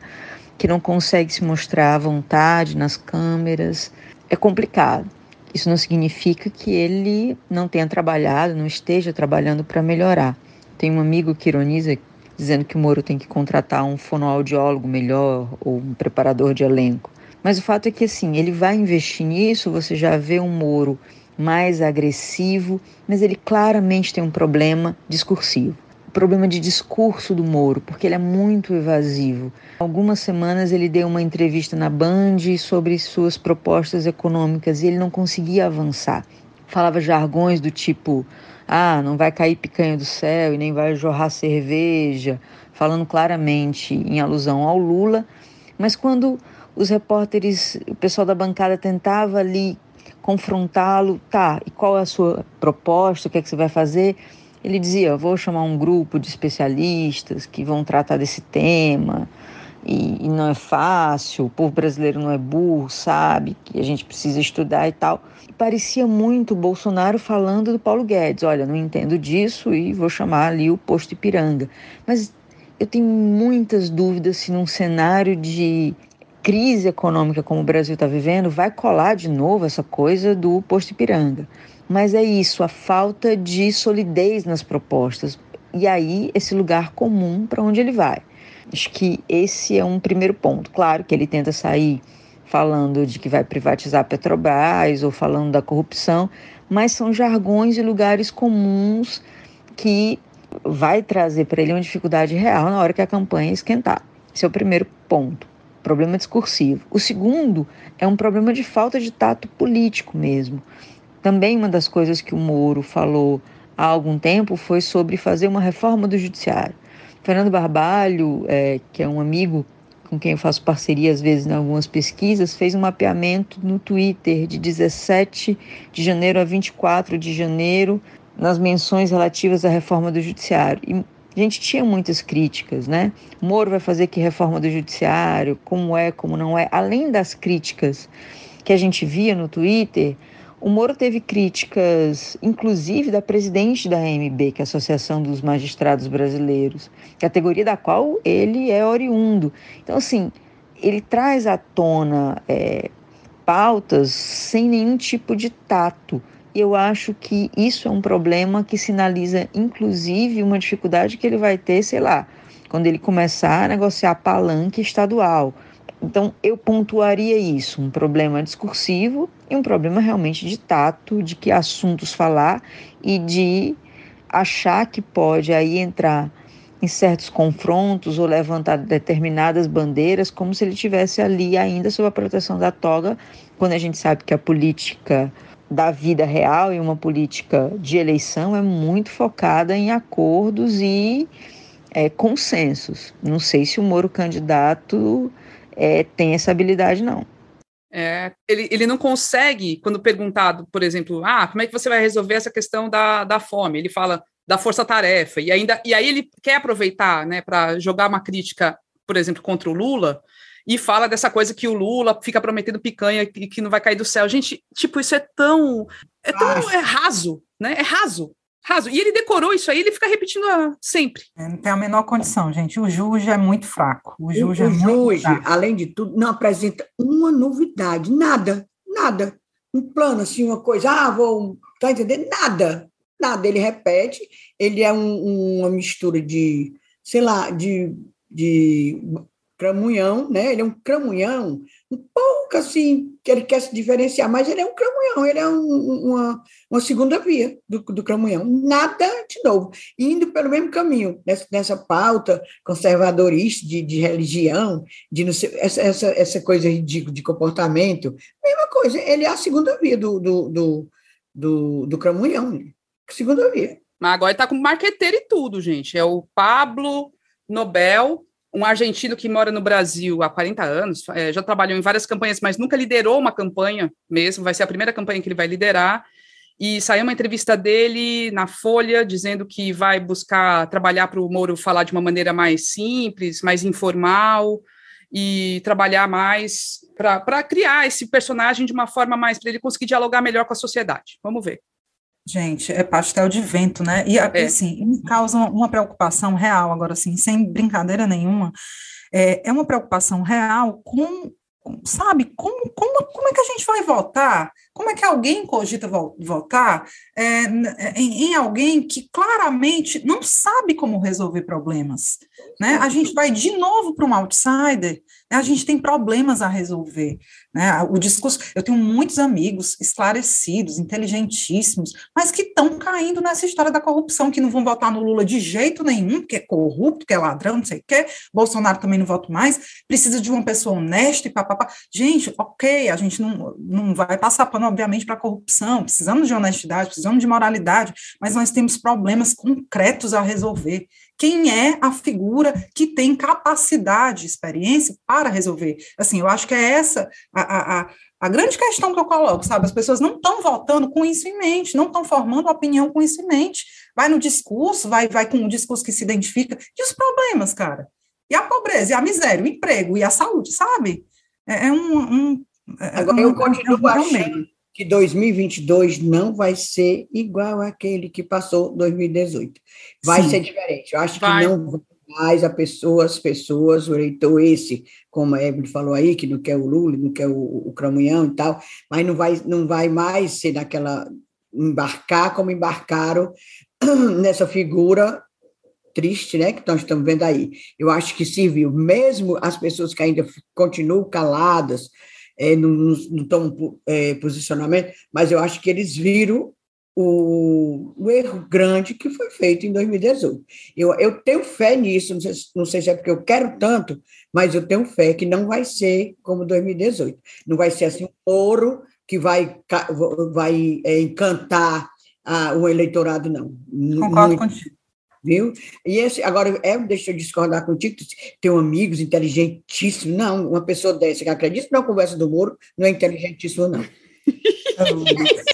que não consegue se mostrar à vontade nas câmeras. É complicado. Isso não significa que ele não tenha trabalhado, não esteja trabalhando para melhorar. Tem um amigo que ironiza dizendo que o Moro tem que contratar um fonoaudiólogo melhor ou um preparador de elenco. Mas o fato é que assim, ele vai investir nisso, você já vê um Moro mais agressivo, mas ele claramente tem um problema discursivo. Problema de discurso do Moro, porque ele é muito evasivo. Algumas semanas ele deu uma entrevista na Band sobre suas propostas econômicas e ele não conseguia avançar. Falava jargões do tipo: ah, não vai cair picanha do céu e nem vai jorrar cerveja, falando claramente em alusão ao Lula. Mas quando os repórteres, o pessoal da bancada tentava ali confrontá-lo, tá, e qual é a sua proposta, o que é que você vai fazer? Ele dizia, vou chamar um grupo de especialistas que vão tratar desse tema, e, e, não é fácil, o povo brasileiro não é burro, sabe que a gente precisa estudar e tal. E parecia muito Bolsonaro falando do Paulo Guedes, olha, não entendo disso e vou chamar ali o posto Ipiranga. Mas eu tenho muitas dúvidas se num cenário de crise econômica como o Brasil está vivendo, vai colar de novo essa coisa do posto Ipiranga. Mas é isso, a falta de solidez nas propostas. E aí, esse lugar comum para onde ele vai. Acho que esse é um primeiro ponto. Claro que ele tenta sair falando de que vai privatizar a Petrobras ou falando da corrupção, mas são jargões e lugares comuns que vai trazer para ele uma dificuldade real na hora que a campanha esquentar. Esse é o primeiro ponto problema discursivo. O segundo é um problema de falta de tato político mesmo. Também uma das coisas que o Moro falou há algum tempo foi sobre fazer uma reforma do judiciário. Fernando Barbalho, é, que é um amigo com quem eu faço parceria às vezes em algumas pesquisas, fez um mapeamento no Twitter de 17 de janeiro a 24 de janeiro nas menções relativas à reforma do judiciário. E a gente tinha muitas críticas, né? Moro vai fazer que reforma do judiciário, como é, como não é. Além das críticas que a gente via no Twitter, o Moro teve críticas, inclusive da presidente da AMB, que é a Associação dos Magistrados Brasileiros, categoria da qual ele é oriundo. Então, assim, ele traz à tona é, pautas sem nenhum tipo de tato eu acho que isso é um problema que sinaliza, inclusive, uma dificuldade que ele vai ter, sei lá, quando ele começar a negociar palanque estadual. Então, eu pontuaria isso: um problema discursivo e um problema realmente de tato, de que assuntos falar e de achar que pode aí entrar em certos confrontos ou levantar determinadas bandeiras, como se ele tivesse ali ainda sob a proteção da toga, quando a gente sabe que a política da vida real e uma política de eleição é muito focada em acordos e é, consensos. Não sei se o Moro candidato é, tem essa habilidade, não. É, ele, ele não consegue, quando perguntado, por exemplo, ah, como é que você vai resolver essa questão da, da fome? Ele fala da força-tarefa, e, ainda, e aí ele quer aproveitar né, para jogar uma crítica, por exemplo, contra o Lula, e fala dessa coisa que o Lula fica prometendo picanha e que não vai cair do céu. Gente, tipo, isso é tão. É tão é raso, né? É raso. Raso. E ele decorou isso aí, ele fica repetindo sempre. É, não tem a menor condição, gente. O Juge é muito fraco. O Juge, o, é o Juge além de tudo, não apresenta uma novidade, nada, nada. Um plano, assim, uma coisa, ah, vou. Tá entendendo? Nada, nada. Ele repete, ele é um, uma mistura de, sei lá, de, de cramunhão, né? Ele é um cramunhão, um pouco assim, que ele quer se diferenciar, mas ele é um cramunhão, ele é um, uma, uma segunda via do, do cramunhão. Nada de novo. Indo pelo mesmo caminho, nessa, nessa pauta conservadorista de, de religião, de essa, essa, essa coisa ridícula de comportamento, mesma coisa. Ele é a segunda via do, do, do, do, do cramunhão, segunda via. Mas agora está com marqueteiro e tudo, gente. É o Pablo Nobel um argentino que mora no Brasil há 40 anos, é, já trabalhou em várias campanhas, mas nunca liderou uma campanha mesmo, vai ser a primeira campanha que ele vai liderar. E saiu uma entrevista dele na Folha dizendo que vai buscar trabalhar para o Moro falar de uma maneira mais simples, mais informal e trabalhar mais para criar esse personagem de uma forma mais para ele conseguir dialogar melhor com a sociedade. Vamos ver. Gente, é pastel de vento, né? E, é. assim, me causa uma preocupação real, agora, assim, sem brincadeira nenhuma, é, é uma preocupação real com sabe, como, como, como é que a gente vai votar? Como é que alguém cogita votar é, em, em, alguém que claramente não sabe como resolver problemas? Né? A gente vai de novo para um outsider, né? a gente tem problemas a resolver. Né? O discurso, eu tenho muitos amigos esclarecidos, inteligentíssimos, mas que estão caindo nessa história da corrupção, que não vão votar no Lula de jeito nenhum, porque é corrupto, que é ladrão, não sei o quê. Bolsonaro também não voto mais, precisa de uma pessoa honesta e papapá. Gente, ok, a gente não, não vai passar pano, obviamente, para a corrupção, precisamos de honestidade, precisamos de moralidade, mas nós temos problemas concretos a resolver quem é a figura que tem capacidade, experiência para resolver. Assim, eu acho que é essa a, a, a grande questão que eu coloco, sabe? As pessoas não estão votando com isso em mente, não estão formando opinião com isso em mente. Vai no discurso, vai, vai com um discurso que se identifica. E os problemas, cara? E a pobreza, e a miséria, o emprego, e a saúde, sabe? É, é um. um é Agora, eu continuo é um achando que 2022 não vai ser igual àquele que passou 2018. Vai Sim. ser diferente. Eu acho vai. que não mais a pessoas, pessoas, o eleitor esse, como a Evelyn falou aí, que não quer o Lula, não quer o, o Cramunhão e tal, mas não vai, não vai mais ser daquela embarcar como embarcaram nessa figura triste, né, que nós estamos vendo aí. Eu acho que serviu, mesmo as pessoas que ainda continuam caladas, é, não, não estão é, posicionamento, mas eu acho que eles viram o, o, erro grande que foi feito em 2018. Eu, eu tenho fé nisso, não sei, não sei se é porque eu quero tanto, mas eu tenho fé que não vai ser como 2018. Não vai ser assim um ouro que vai, vai é, encantar o eleitorado, não. Concordo Muito, contigo viu? E esse, agora, é, deixa eu discordar contigo, tem amigos inteligentíssimos, não, uma pessoa dessa que acredita na conversa do Moro não é inteligentíssimo, não.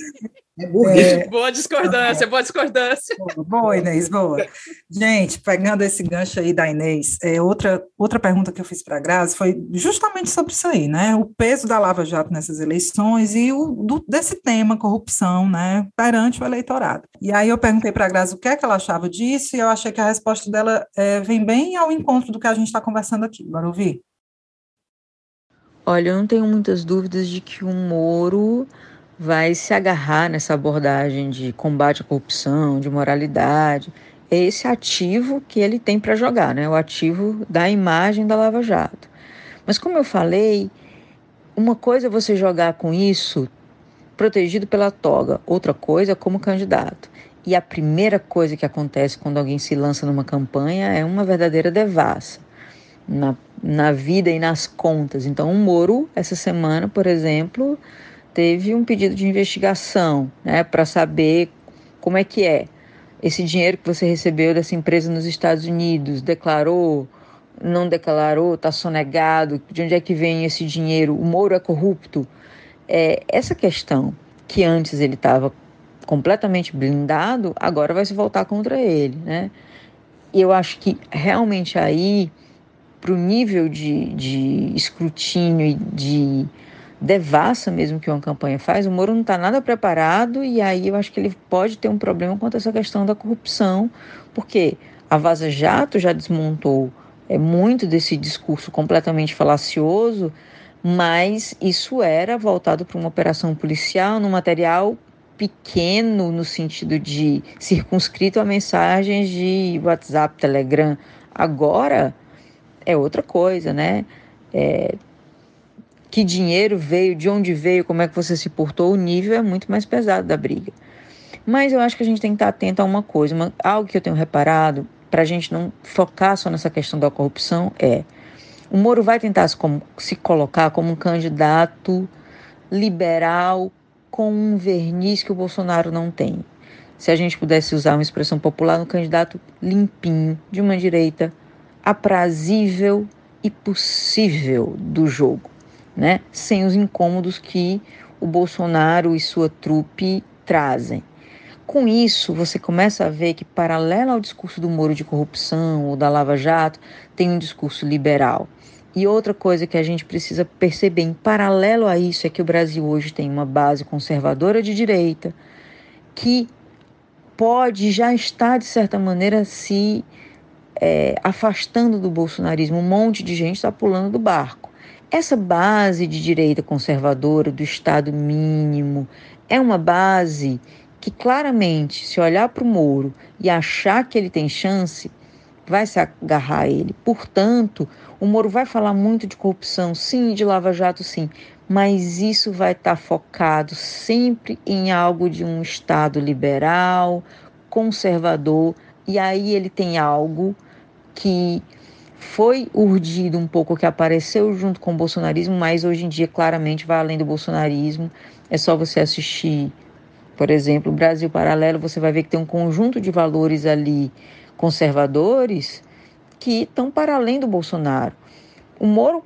É É, boa discordância, boa discordância. Boa, boa, Inês, boa. Gente, pegando esse gancho aí da Inês, é, outra, outra pergunta que eu fiz para a Grazi foi justamente sobre isso aí, né? O peso da Lava Jato nessas eleições e o, do, desse tema, corrupção, né, perante o eleitorado. E aí eu perguntei para a Grazi o que é que ela achava disso, e eu achei que a resposta dela é, vem bem ao encontro do que a gente está conversando aqui. Bora ouvir? Olha, eu não tenho muitas dúvidas de que o Moro vai se agarrar nessa abordagem de combate à corrupção, de moralidade. É esse ativo que ele tem para jogar, né? o ativo da imagem da Lava Jato. Mas, como eu falei, uma coisa é você jogar com isso protegido pela toga, outra coisa é como candidato. E a primeira coisa que acontece quando alguém se lança numa campanha é uma verdadeira devassa na, na vida e nas contas. Então, o Moro, essa semana, por exemplo, teve um pedido de investigação, né, para saber como é que é esse dinheiro que você recebeu dessa empresa nos Estados Unidos, declarou, não declarou, está sonegado, de onde é que vem esse dinheiro, o Moro é corrupto. É, essa questão que antes ele estava completamente blindado, agora vai se voltar contra ele, né? E eu acho que realmente aí, para o nível de, de escrutínio e de devassa mesmo que uma campanha faz, o Moro não está nada preparado e aí eu acho que ele pode ter um problema quanto a essa questão da corrupção, porque a Vaza Jato já desmontou é, muito desse discurso completamente falacioso, mas isso era voltado para uma operação policial no material pequeno no sentido de circunscrito a mensagens de WhatsApp, Telegram. Agora é outra coisa, né? É, que dinheiro veio, de onde veio, como é que você se portou, o nível é muito mais pesado da briga. Mas eu acho que a gente tem que estar atento a uma coisa, uma, algo que eu tenho reparado, para a gente não focar só nessa questão da corrupção, é o Moro vai tentar se, como, se colocar como um candidato liberal com um verniz que o Bolsonaro não tem. Se a gente pudesse usar uma expressão popular, um candidato limpinho, de uma direita aprazível e possível do jogo né, sem os incômodos que o Bolsonaro e sua trupe trazem. Com isso, você começa a ver que, paralelo ao discurso do Moro de corrupção ou da Lava Jato, tem um discurso liberal. E outra coisa que a gente precisa perceber, em paralelo a isso, é que o Brasil hoje tem uma base conservadora de direita que pode já estar, de certa maneira, se é, afastando do bolsonarismo. Um monte de gente está pulando do barco. Essa base de direita conservadora, do Estado mínimo, é uma base que claramente, se olhar para o Moro e achar que ele tem chance, vai se agarrar a ele. Portanto, o Moro vai falar muito de corrupção, sim, de Lava Jato, sim, mas isso vai estar tá focado sempre em algo de um Estado liberal, conservador, e aí ele tem algo que foi urdido um pouco, que apareceu junto com o bolsonarismo, mas hoje em dia claramente vai além do bolsonarismo. É só você assistir, por exemplo, Brasil Paralelo, você vai ver que tem um conjunto de valores ali conservadores que estão para além do Bolsonaro. O Moro,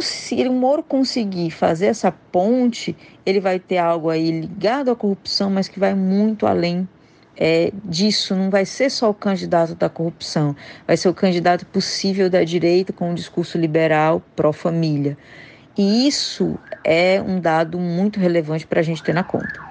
se o Moro conseguir fazer essa ponte, ele vai ter algo aí ligado à corrupção, mas que vai muito além é, disso. Não vai ser só o candidato da corrupção, vai ser o candidato possível da direita com um discurso liberal pró-família. E isso é um dado muito relevante para a gente ter na conta.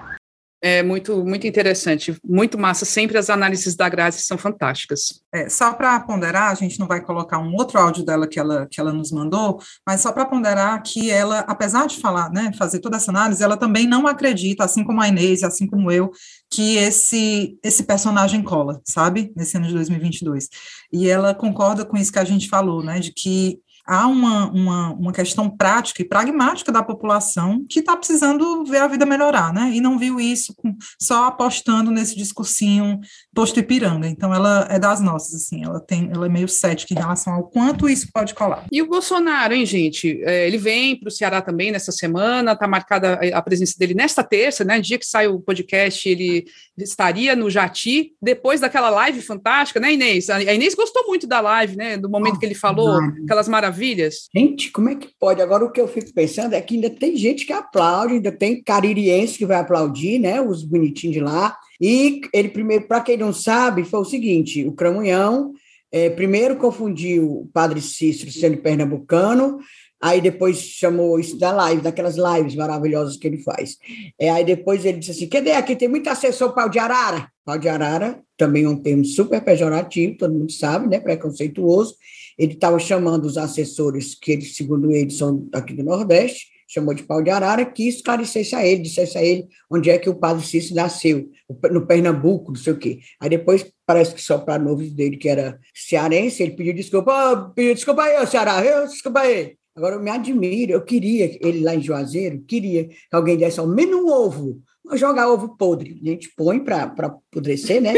É muito, muito interessante, muito massa. Sempre as análises da Grazi são fantásticas. É, só para ponderar, a gente não vai colocar um outro áudio dela que ela, que ela nos mandou, mas só para ponderar que ela, apesar de falar, né, fazer toda essa análise, ela também não acredita, assim como a Inês, assim como eu, que esse, esse personagem cola, sabe, nesse ano de 2022. E ela concorda com isso que a gente falou, né, de que há uma, uma, uma questão prática e pragmática da população que está precisando ver a vida melhorar, né? E não viu isso com, só apostando nesse discursinho posto Ipiranga. Então, ela é das nossas, assim, ela tem, ela é meio cética em relação ao quanto isso pode colar. E o Bolsonaro, hein, gente? É, ele vem para o Ceará também nessa semana, está marcada a presença dele nesta terça, né? Dia que sai o podcast, ele estaria no Jati, depois daquela live fantástica, né, Inês? A Inês gostou muito da live, né? Do momento oh, que ele falou, aquelas maravilhas maravilhas. Gente, como é que pode? Agora o que eu fico pensando é que ainda tem gente que aplaude, ainda tem caririense que vai aplaudir, né? Os bonitinhos de lá. E ele primeiro, para quem não sabe, foi o seguinte: o Cramunhão é, primeiro confundiu o padre Cícero sendo pernambucano, aí depois chamou isso da live, daquelas lives maravilhosas que ele faz. É, aí depois ele disse assim: cadê aqui? Tem muito assessor pau de arara. Pau de arara também é um termo super pejorativo, todo mundo sabe, né? Preconceituoso. Ele estava chamando os assessores, que ele, segundo ele são aqui do Nordeste, chamou de pau de arara, que esclarecesse a ele, dissesse a ele onde é que o padre Cícero nasceu, no Pernambuco, não sei o quê. Aí depois, parece que só para novo dele, que era cearense, ele pediu desculpa, oh, pediu desculpa aí, Ceará, eu, desculpa aí. Agora, eu me admiro, eu queria, ele lá em Juazeiro, queria que alguém desse ao menos um ovo, jogar ovo podre. A gente põe para apodrecer, né?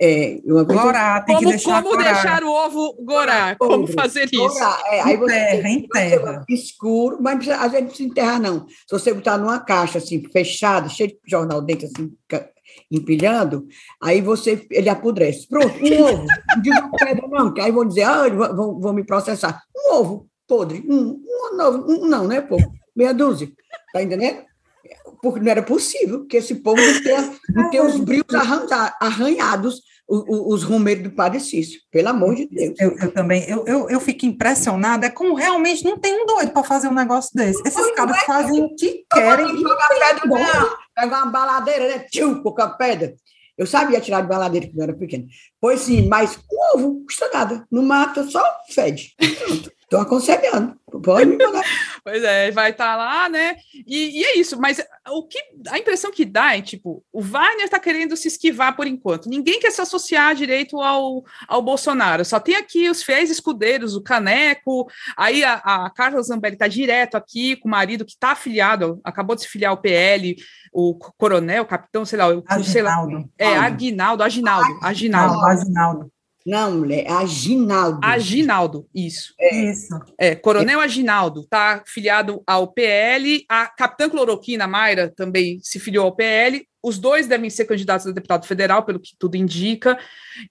É. Gorá, tem como, que deixar Como gorá. deixar o ovo gorá? Como fazer isso? É, aí você enterra, enterra. Escuro, mas às vezes não precisa enterrar, não. Se você botar numa caixa assim, fechada, cheio de jornal dentro, assim, empilhando, aí você, ele apodrece. Pronto, um ovo. Não diz uma pedra, não, que aí vão dizer, ah, vão, vão me processar. Um ovo podre. Um, um, um, não, né, pô? Meia dúzia. Tá entendendo? Porque não era possível que esse povo não tenha, não tenha os brios arranhados, os, os rumeiros do Padre Cício, pelo amor de Deus. Eu, eu também, eu, eu, eu, fico impressionada, é como realmente não tem um doido para fazer um negócio desse. Esses caras é, fazem o que querem. Pega uma baladeira, né? Tchum, pouca pedra. Eu sabia tirar de baladeira quando eu era pequeno. Pois sim, mas o ovo custa nada. Não mata, só fede. Estou aconselhando. Pode me mandar. pois é, vai estar tá lá, né? E, e, é isso, mas o que a impressão que dá é tipo, o Wagner está querendo se esquivar por enquanto. Ninguém quer se associar direito ao, ao Bolsonaro. Só tem aqui os fiéis escudeiros, o Caneco. Aí a, a Carla Zambelli está direto aqui com o marido que está afiliado, acabou de se filiar ao PL, o coronel, o capitão, sei lá, o, sei lá. É, Aguinaldo, Aginaldo, Aginaldo. Aginaldo. Não, mulher, é Aginaldo. Aginaldo, isso. É, isso. É, Coronel é. Aginaldo, tá filiado ao PL. A Capitã Cloroquina Mayra também se filiou ao PL. Os dois devem ser candidatos a deputado federal, pelo que tudo indica.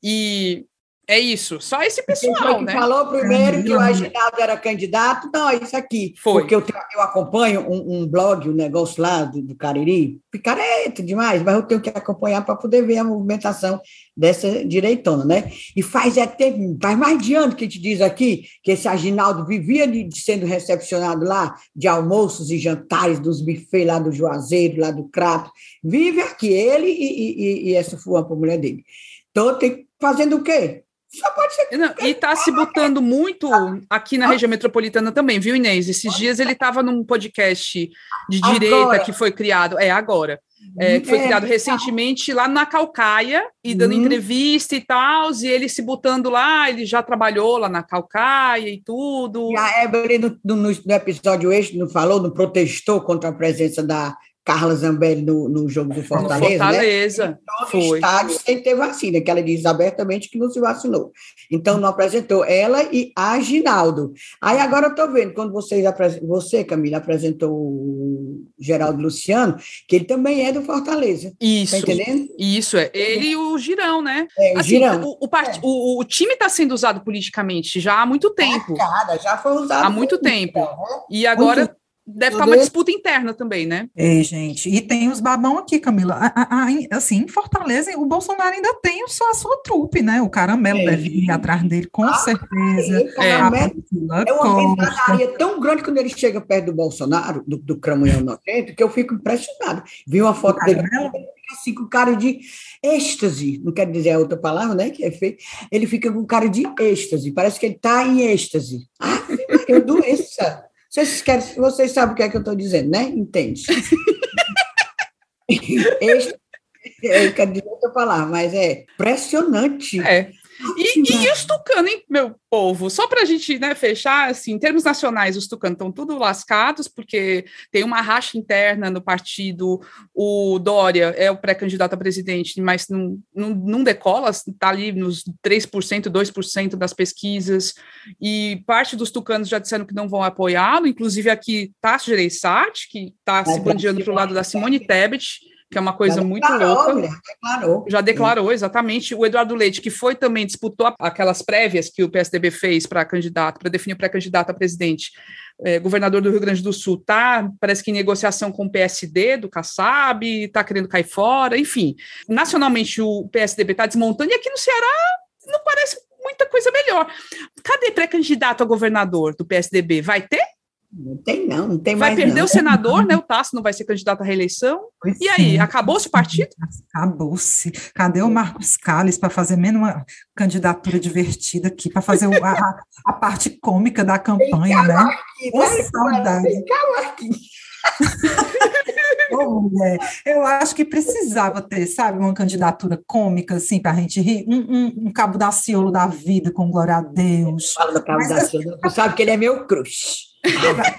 E é isso, só esse pessoal, né? falou primeiro que o Aginaldo era candidato, não, é isso aqui. Foi. Porque eu, eu acompanho um, um, blog, um negócio lá do, do Cariri, picareta demais, mas eu tenho que acompanhar para poder ver a movimentação dessa direitona, né? E faz, é tempo, faz mais de ano que a gente diz aqui que esse Aginaldo vivia de, de sendo recepcionado lá de almoços e jantares dos bufês lá do Juazeiro, lá do Crato. Vive aqui, ele e, e, e essa fuampa mulher dele. Então, tem, fazendo o quê? Só pode ser. Não, e está se botando muito aqui na região metropolitana também, viu, Inês? Esses dias ele estava num podcast de direita agora. que foi criado. É, agora. É, que foi é, criado recentemente lá na Calcaia e dando hum. entrevista e tal, e ele se botando lá, ele já trabalhou lá na Calcaia e tudo. E a Evelyn, no, no, no episódio este, não falou, não protestou contra a presença da Carla Zambelli no, no jogo do Fortaleza. Né? Fortaleza. Né? Então, foi. estádio sem ter vacina, que ela diz abertamente que não se vacinou. Então, não apresentou ela e a Ginaldo. Aí agora eu estou vendo, quando vocês você, Camila, apresentou o Geraldo Luciano, que ele também é do Fortaleza. Tá Isso. Tá entendendo? Isso, é. Ele e o Girão, né? É, o assim, Girão. O, o, part... é. o, o time está sendo usado politicamente já há muito tempo. Cara, já foi usado. Há muito tempo. Né? E agora. Deve estar uma disputa interna também, né? É, gente. E tem os babão aqui, Camila. A, a, a, assim, em Fortaleza, o Bolsonaro ainda tem só a sua trupe, né? O Caramelo é. deve ir atrás dele, com ah, certeza. É, é uma risadaria tão grande quando ele chega perto do Bolsonaro, do, do Cramunhão nojento, que eu fico impressionado. Vi uma foto dele assim, com cara de êxtase, não quero dizer a outra palavra, né, que é feio, ele fica com cara de êxtase, parece que ele está em êxtase. Ah, eu doença. Vocês, querem, vocês sabem o que é que eu estou dizendo, né? Entende? este, eu quero dizer outra palavra, mas é impressionante. É. E, e os tucanos, hein, meu povo? Só para a gente né, fechar, assim, em termos nacionais, os tucanos estão tudo lascados, porque tem uma racha interna no partido. O Dória é o pré-candidato a presidente, mas não, não, não decola, está ali nos 3%, 2% das pesquisas, e parte dos tucanos já disseram que não vão apoiá-lo, inclusive aqui Tasso Gereissati, que está se bandeando para o lado da Simone Tebet, que é uma coisa muito louca. Já declarou. Já declarou, exatamente. O Eduardo Leite, que foi também, disputou aquelas prévias que o PSDB fez para candidato, para definir pré-candidato a presidente, é, governador do Rio Grande do Sul, tá, parece que em negociação com o PSD do Kassab, está querendo cair fora, enfim. Nacionalmente, o PSDB está desmontando, e aqui no Ceará não parece muita coisa melhor. Cadê pré-candidato a governador do PSDB? Vai ter? Não tem, não, não tem vai mais. Vai perder não. o senador, né? O Tasso não vai ser candidato à reeleição. Pois e aí, acabou-se o partido? Acabou-se. Cadê o Marcos Calles para fazer menos uma candidatura divertida aqui, para fazer a, a, parte cômica da campanha, né? Aqui, saudade. Ô, mulher, eu acho que precisava ter, sabe, uma candidatura cômica, assim, para a gente rir, um, um, um, Cabo da Ciolo da vida, com glória a Deus. Fala do Cabo Mas, da Ciolo, tu sabe que ele é meu crush.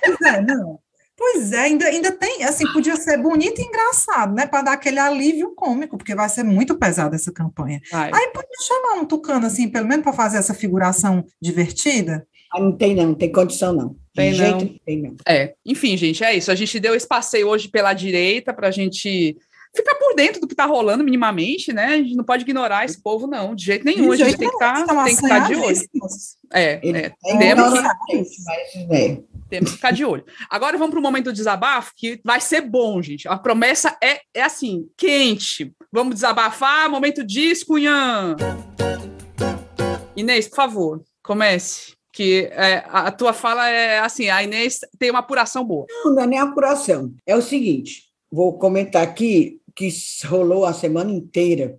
Pois é, não. Pois é, ainda, ainda tem, assim, podia ser bonito e engraçado, né? Para dar aquele alívio cômico, porque vai ser muito pesada essa campanha. Vai. Aí podia chamar um tucano, assim, pelo menos para fazer essa figuração divertida. Ah, não tem, não, não tem condição, não. Tem, não. Jeito, tem, não. É, enfim, gente, é isso. A gente deu esse passeio hoje pela direita para a gente ficar por dentro do que está rolando minimamente, né? A gente não pode ignorar esse povo, não, de jeito nenhum. De a gente tem que estar tá, tem que estar tá de olho. É, é, temos que, é. temos que ficar de olho. Agora vamos para o momento do desabafo, que vai ser bom, gente. A promessa é, é assim, quente. Vamos desabafar, momento disso, Cunhã. Inês, por favor, comece que é, a tua fala é assim, a Inês tem uma apuração boa. Não, não é nem apuração. É o seguinte, vou comentar aqui que rolou a semana inteira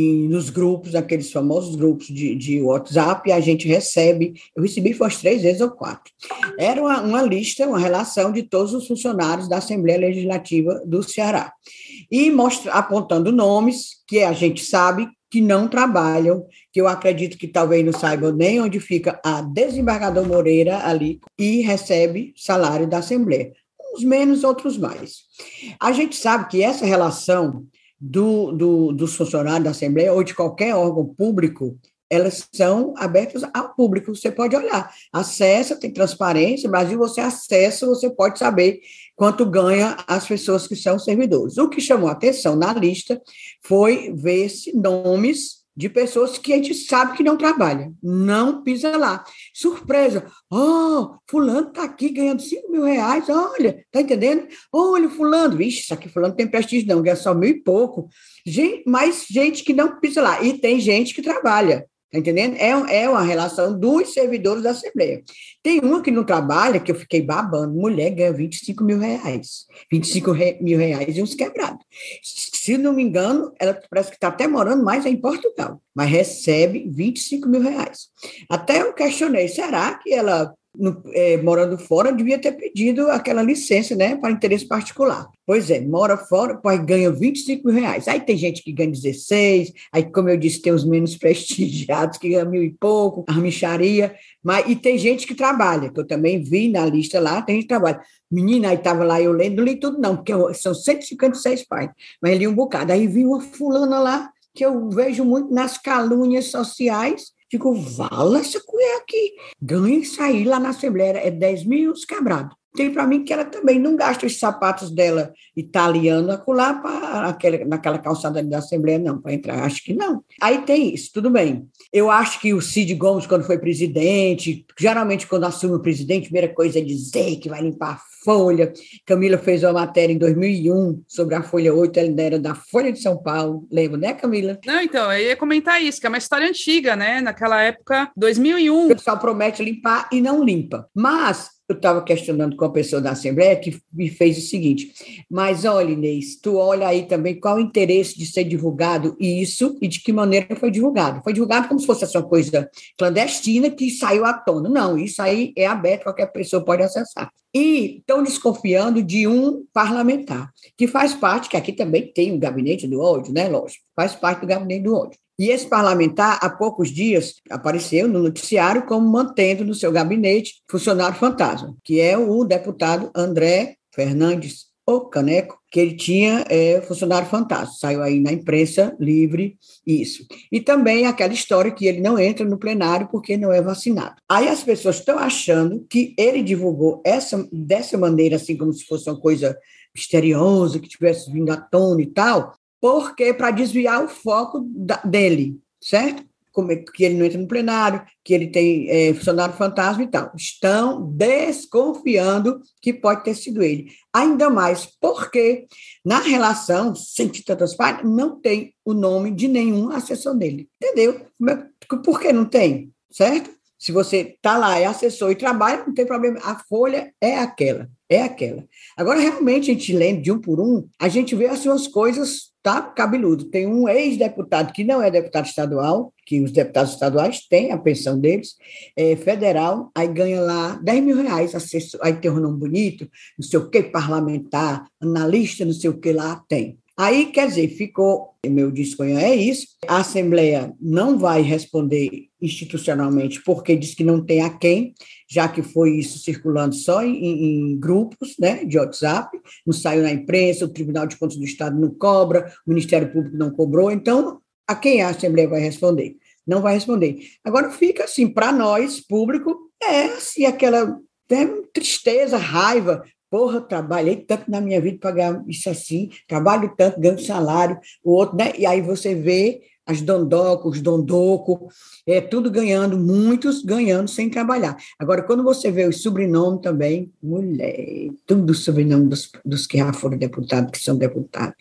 e nos grupos, aqueles famosos grupos de, de WhatsApp, a gente recebe, eu recebi foi três vezes ou quatro. Era uma, uma lista, uma relação de todos os funcionários da Assembleia Legislativa do Ceará. E mostra, apontando nomes que a gente sabe que não trabalham, que eu acredito que talvez não saibam nem onde fica a desembargador Moreira ali, e recebe salário da Assembleia uns menos, outros mais. A gente sabe que essa relação do, do, dos funcionários da Assembleia ou de qualquer órgão público, elas são abertas ao público, você pode olhar. Acessa, tem transparência, Brasil, você acessa, você pode saber quanto ganha as pessoas que são servidores. O que chamou a atenção na lista foi ver-se nomes de pessoas que a gente sabe que não trabalha, não pisa lá. Surpresa! Oh, fulano está aqui ganhando 5 mil reais, olha, tá entendendo? Olha, fulano, vixe, isso aqui fulano tem prestígio não, ganha só mil e pouco. Gente, gente que não pisa lá. E tem gente que trabalha, Tá entendendo? É, é uma relação dos servidores da Assembleia. Tem uma que não trabalha, que eu fiquei babando, mulher ganha 25 mil reais. 25 mil reais e uns quebrados. Se não me engano, ela parece que está até morando mais em Portugal, mas recebe 25 mil reais. Até eu questionei, será que ela no, é, morando fora, devia ter pedido aquela licença, né, para interesse particular. Pois é, mora fora, pai ganha 25 mil reais. Aí tem gente que ganha 16, aí, como eu disse, tem os menos prestigiados que ganham mil e pouco, a micharia, mas, e tem gente que trabalha, que eu também vi na lista lá, tem gente que trabalha. Menina, aí estava lá, eu lendo, não li tudo não, porque são 156 pais, mas li um bocado. Aí vi uma fulana lá, que eu vejo muito nas calúnias sociais, Digo, vala essa colher aqui. Isso aí lá na Assembleia, é 10 mil quebrados. Tem para mim que ela também não gasta os sapatos dela italiano acolá para aquela, naquela calçada da Assembleia, não, para entrar. Acho que não. Aí tem isso, tudo bem. Eu acho que o Cid Gomes, quando foi presidente, geralmente quando assume o presidente, a primeira coisa é dizer que vai limpar folha. Camila fez uma matéria em 2001 sobre a Folha 8, ela era da Folha de São Paulo, lembra, né, Camila? Não, então, eu ia comentar isso, que é uma história antiga, né? Naquela época, 2001. O pessoal promete limpar e não limpa. Mas eu estava questionando com a pessoa da Assembleia que me fez o seguinte, mas olha, Inês, tu olha aí também qual o interesse de ser divulgado isso e de que maneira foi divulgado. Foi divulgado como se fosse uma coisa clandestina que saiu à tona. Não, isso aí é aberto, qualquer pessoa pode acessar. E estão desconfiando de um parlamentar, que faz parte, que aqui também tem o gabinete do ódio, né, lógico, faz parte do gabinete do ódio. E esse parlamentar, há poucos dias, apareceu no noticiário como mantendo no seu gabinete funcionário fantasma, que é o deputado André Fernandes o Caneco, que ele tinha é, funcionário fantasma. Saiu aí na imprensa livre isso. E também aquela história que ele não entra no plenário porque não é vacinado. Aí as pessoas estão achando que ele divulgou essa dessa maneira, assim como se fosse uma coisa misteriosa, que tivesse vindo à tona e tal, porque para desviar o foco da, dele, certo? Como é, que ele não entra no plenário, que ele tem é, funcionário fantasma e tal. Estão desconfiando que pode ter sido ele. Ainda mais porque na relação, sem tantas partes, não tem o nome de nenhum assessor dele. Entendeu? É, por que não tem? Certo? Se você está lá, é assessor e trabalha, não tem problema. A folha é aquela, é aquela. Agora, realmente, a gente lendo de um por um, a gente vê assim, umas coisas tá cabeludo. Tem um ex-deputado que não é deputado estadual, que os deputados estaduais têm a pensão deles, é federal, aí ganha lá 10 mil reais, aí tem um nome bonito, não sei o que, parlamentar, analista, não sei o que lá, tem. Aí, quer dizer, ficou, meu discunho é isso, a Assembleia não vai responder institucionalmente porque diz que não tem a quem, já que foi isso circulando só em, em, grupos né, de WhatsApp, não saiu na imprensa, o Tribunal de Contas do Estado não cobra, o Ministério Público não cobrou, então a quem a Assembleia vai responder? Não vai responder. Agora fica assim, para nós, público, é assim, aquela né, tristeza, raiva, Porra, trabalhei tanto na minha vida para ganhar isso assim, trabalho tanto, ganho salário, o outro, né? E aí você vê as dondocos, os dondoco, é tudo ganhando, muitos ganhando sem trabalhar. Agora, quando você vê o sobrenome também, mulher, tudo sobrenome dos, dos que já foram deputados, que são deputados.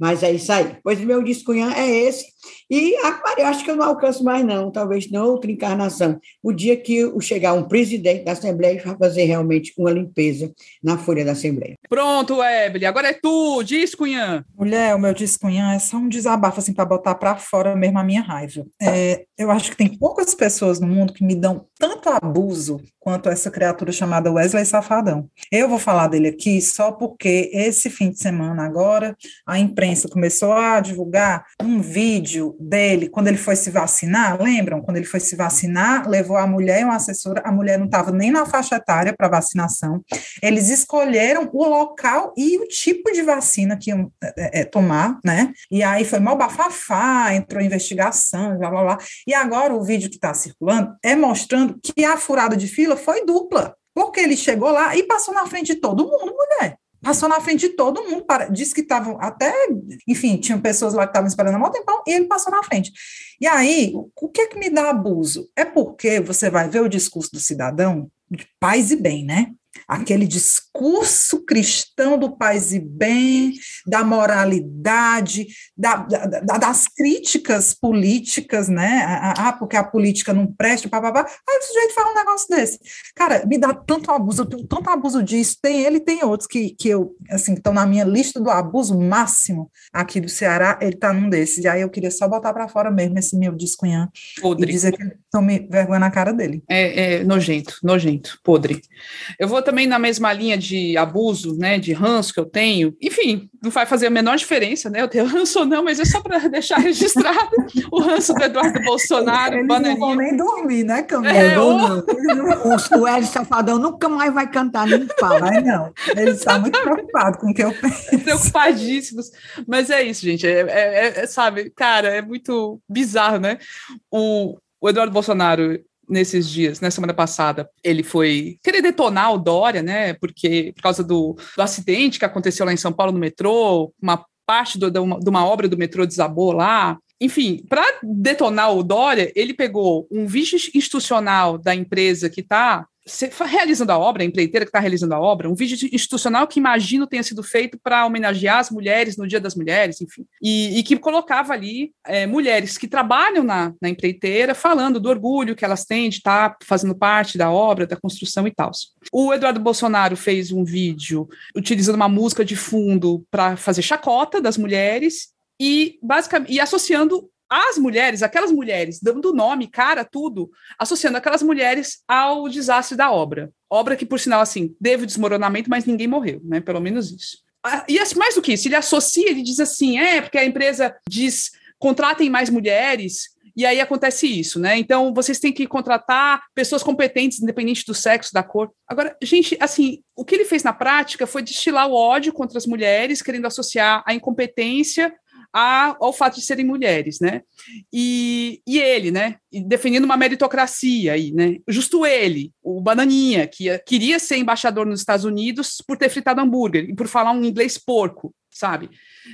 Mas é isso aí. Pois meu discunhã é esse. E eu acho que eu não alcanço mais, não, talvez não outra encarnação. O dia que chegar um presidente da Assembleia vai fazer realmente uma limpeza na folha da Assembleia. Pronto, Evelyn, agora é tu, diz, Cunhã. Mulher, o meu diz, Cunhã, é só um desabafo, assim, para botar para fora mesmo a minha raiva. É, eu acho que tem poucas pessoas no mundo que me dão tanto abuso quanto essa criatura chamada Wesley Safadão. Eu vou falar dele aqui só porque esse fim de semana agora a imprensa começou a divulgar um vídeo dele quando ele foi se vacinar, lembram? Quando ele foi se vacinar, levou a mulher e uma assessora, a mulher não estava nem na faixa etária para vacinação. Eles escolheram o local e o tipo de vacina que iam é, é, tomar, né? E aí foi mal bafafá, entrou investigação, blá blá blá. E agora o vídeo que está circulando é mostrando que a furada de fila foi dupla, porque ele chegou lá e passou na frente de todo mundo, mulher. Passou na frente de todo mundo, para, disse que estavam até, enfim, tinham pessoas lá que estavam esperando há muito tempão, e ele passou na frente. E aí, o que é que me dá abuso? É porque você vai ver o discurso do cidadão de paz e bem, né? Aquele discurso cristão do paz e bem, da moralidade, da, da, das críticas políticas, né? Ah, porque a política não presta, papapá. Aí o sujeito fala um negócio desse. Cara, me dá tanto abuso, eu tenho tanto abuso disso. Tem ele tem outros que, que eu, assim, estão na minha lista do abuso máximo aqui do Ceará, ele tá num desses. E aí eu queria só botar para fora mesmo esse meu discunhã podre. e dizer que tome vergonha na cara dele. É, é nojento, nojento, podre. Eu vou também na mesma linha de abuso, né, de ranço que eu tenho. Enfim, não vai fazer a menor diferença, né? Eu tenho ranço ou não, mas é só para deixar registrado o ranço do Eduardo Bolsonaro. Eles bananinha. não vão nem dormir, né, Camila? É, ou... o, o Hélio Safadão nunca mais vai cantar nem pau. Vai não, ele está muito preocupado com o que eu penso. Preocupadíssimos. Mas é isso, gente. É, é, é, sabe, cara, é muito bizarro, né? O, o Eduardo Bolsonaro nesses dias, na semana passada, ele foi querer detonar o Dória, né? Porque por causa do, do acidente que aconteceu lá em São Paulo no metrô, uma parte do, de, uma, de uma obra do metrô desabou lá. Enfim, para detonar o Dória, ele pegou um vídeo institucional da empresa que está realizando a obra, a empreiteira que está realizando a obra, um vídeo institucional que imagino tenha sido feito para homenagear as mulheres no Dia das Mulheres, enfim, e, e que colocava ali é, mulheres que trabalham na, na, empreiteira falando do orgulho que elas têm de estar tá fazendo parte da obra, da construção e tal. O Eduardo Bolsonaro fez um vídeo utilizando uma música de fundo para fazer chacota das mulheres e basicamente e associando as mulheres, aquelas mulheres, dando nome, cara, tudo, associando aquelas mulheres ao desastre da obra. Obra que, por sinal, assim, teve desmoronamento, mas ninguém morreu, né? Pelo menos isso. E mais do que isso, ele associa, ele diz assim, é, porque a empresa diz, contratem mais mulheres, e aí acontece isso, né? Então, vocês têm que contratar pessoas competentes, independente do sexo, da cor. Agora, gente, assim, o que ele fez na prática foi destilar o ódio contra as mulheres, querendo associar a incompetência a, ao fato de serem mulheres, né? E, e ele, né? defendendo uma meritocracia aí, né? Justo ele, o Bananinha, que queria ser embaixador nos Estados Unidos por ter fritado hambúrguer e por falar um inglês porco, sabe?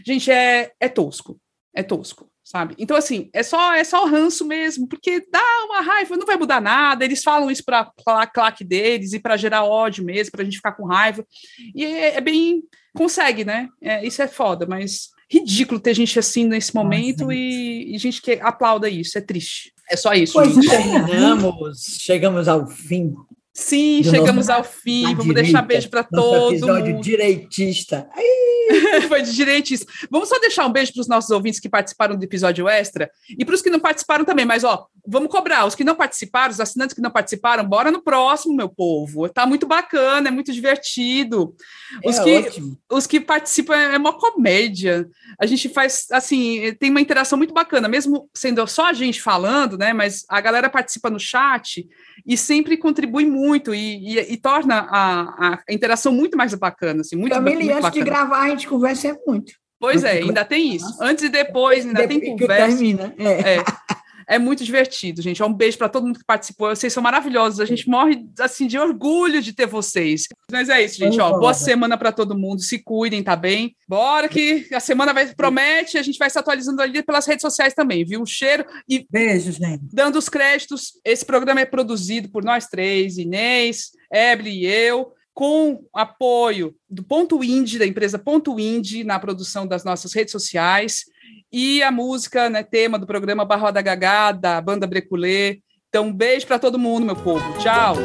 Gente, é, é tosco, é tosco sabe? Então, assim, é só é só o ranço mesmo, porque dá uma raiva, não vai mudar nada, eles falam isso para a claque deles e para gerar ódio mesmo, para a gente ficar com raiva, e é, é bem, consegue, né? É, isso é foda, mas ridículo ter gente assim nesse momento Nossa, e, e, gente que aplauda isso, é triste. É só isso. Pois gente. terminamos, chegamos ao fim Sim, chegamos nosso, ao fim. Vamos direita, deixar beijo para todo episódio mundo. direitista. Foi de direitista. Vamos só deixar um beijo para os nossos ouvintes que participaram do episódio extra e para os que não participaram também. Mas, ó, vamos cobrar. Os que não participaram, os assinantes que não participaram, bora no próximo, meu povo. Tá muito bacana, é muito divertido. Os, é que, os que participam é, é uma comédia. A gente faz, assim, tem uma interação muito bacana, mesmo sendo só a gente falando, né? Mas a galera participa no chat e sempre contribui muito e, e, e torna a, a, interação muito mais bacana. Assim, muito, Também, muito antes bacana. de gravar, a gente conversa muito. Pois é, ainda tem isso. Antes e depois, ainda depois tem conversa. Termina. É. é. É muito divertido, gente. Um beijo para todo mundo que participou. Vocês são maravilhosos. A gente morre assim de orgulho de ter vocês. Mas é isso, gente. Ó, boa semana para todo mundo. Se cuidem, tá bem? Bora que a semana vai promete. A gente vai se atualizando ali pelas redes sociais também, viu? Um cheiro e beijo, gente. Dando os créditos. Esse programa é produzido por nós três, Inês, Eble e eu com apoio do Ponto Indie, da empresa Ponto Indie, na produção das nossas redes sociais. E a música, né, tema do programa Barroada Gagá, da banda Breculê. Então, um beijo para todo mundo, meu povo. Tchau.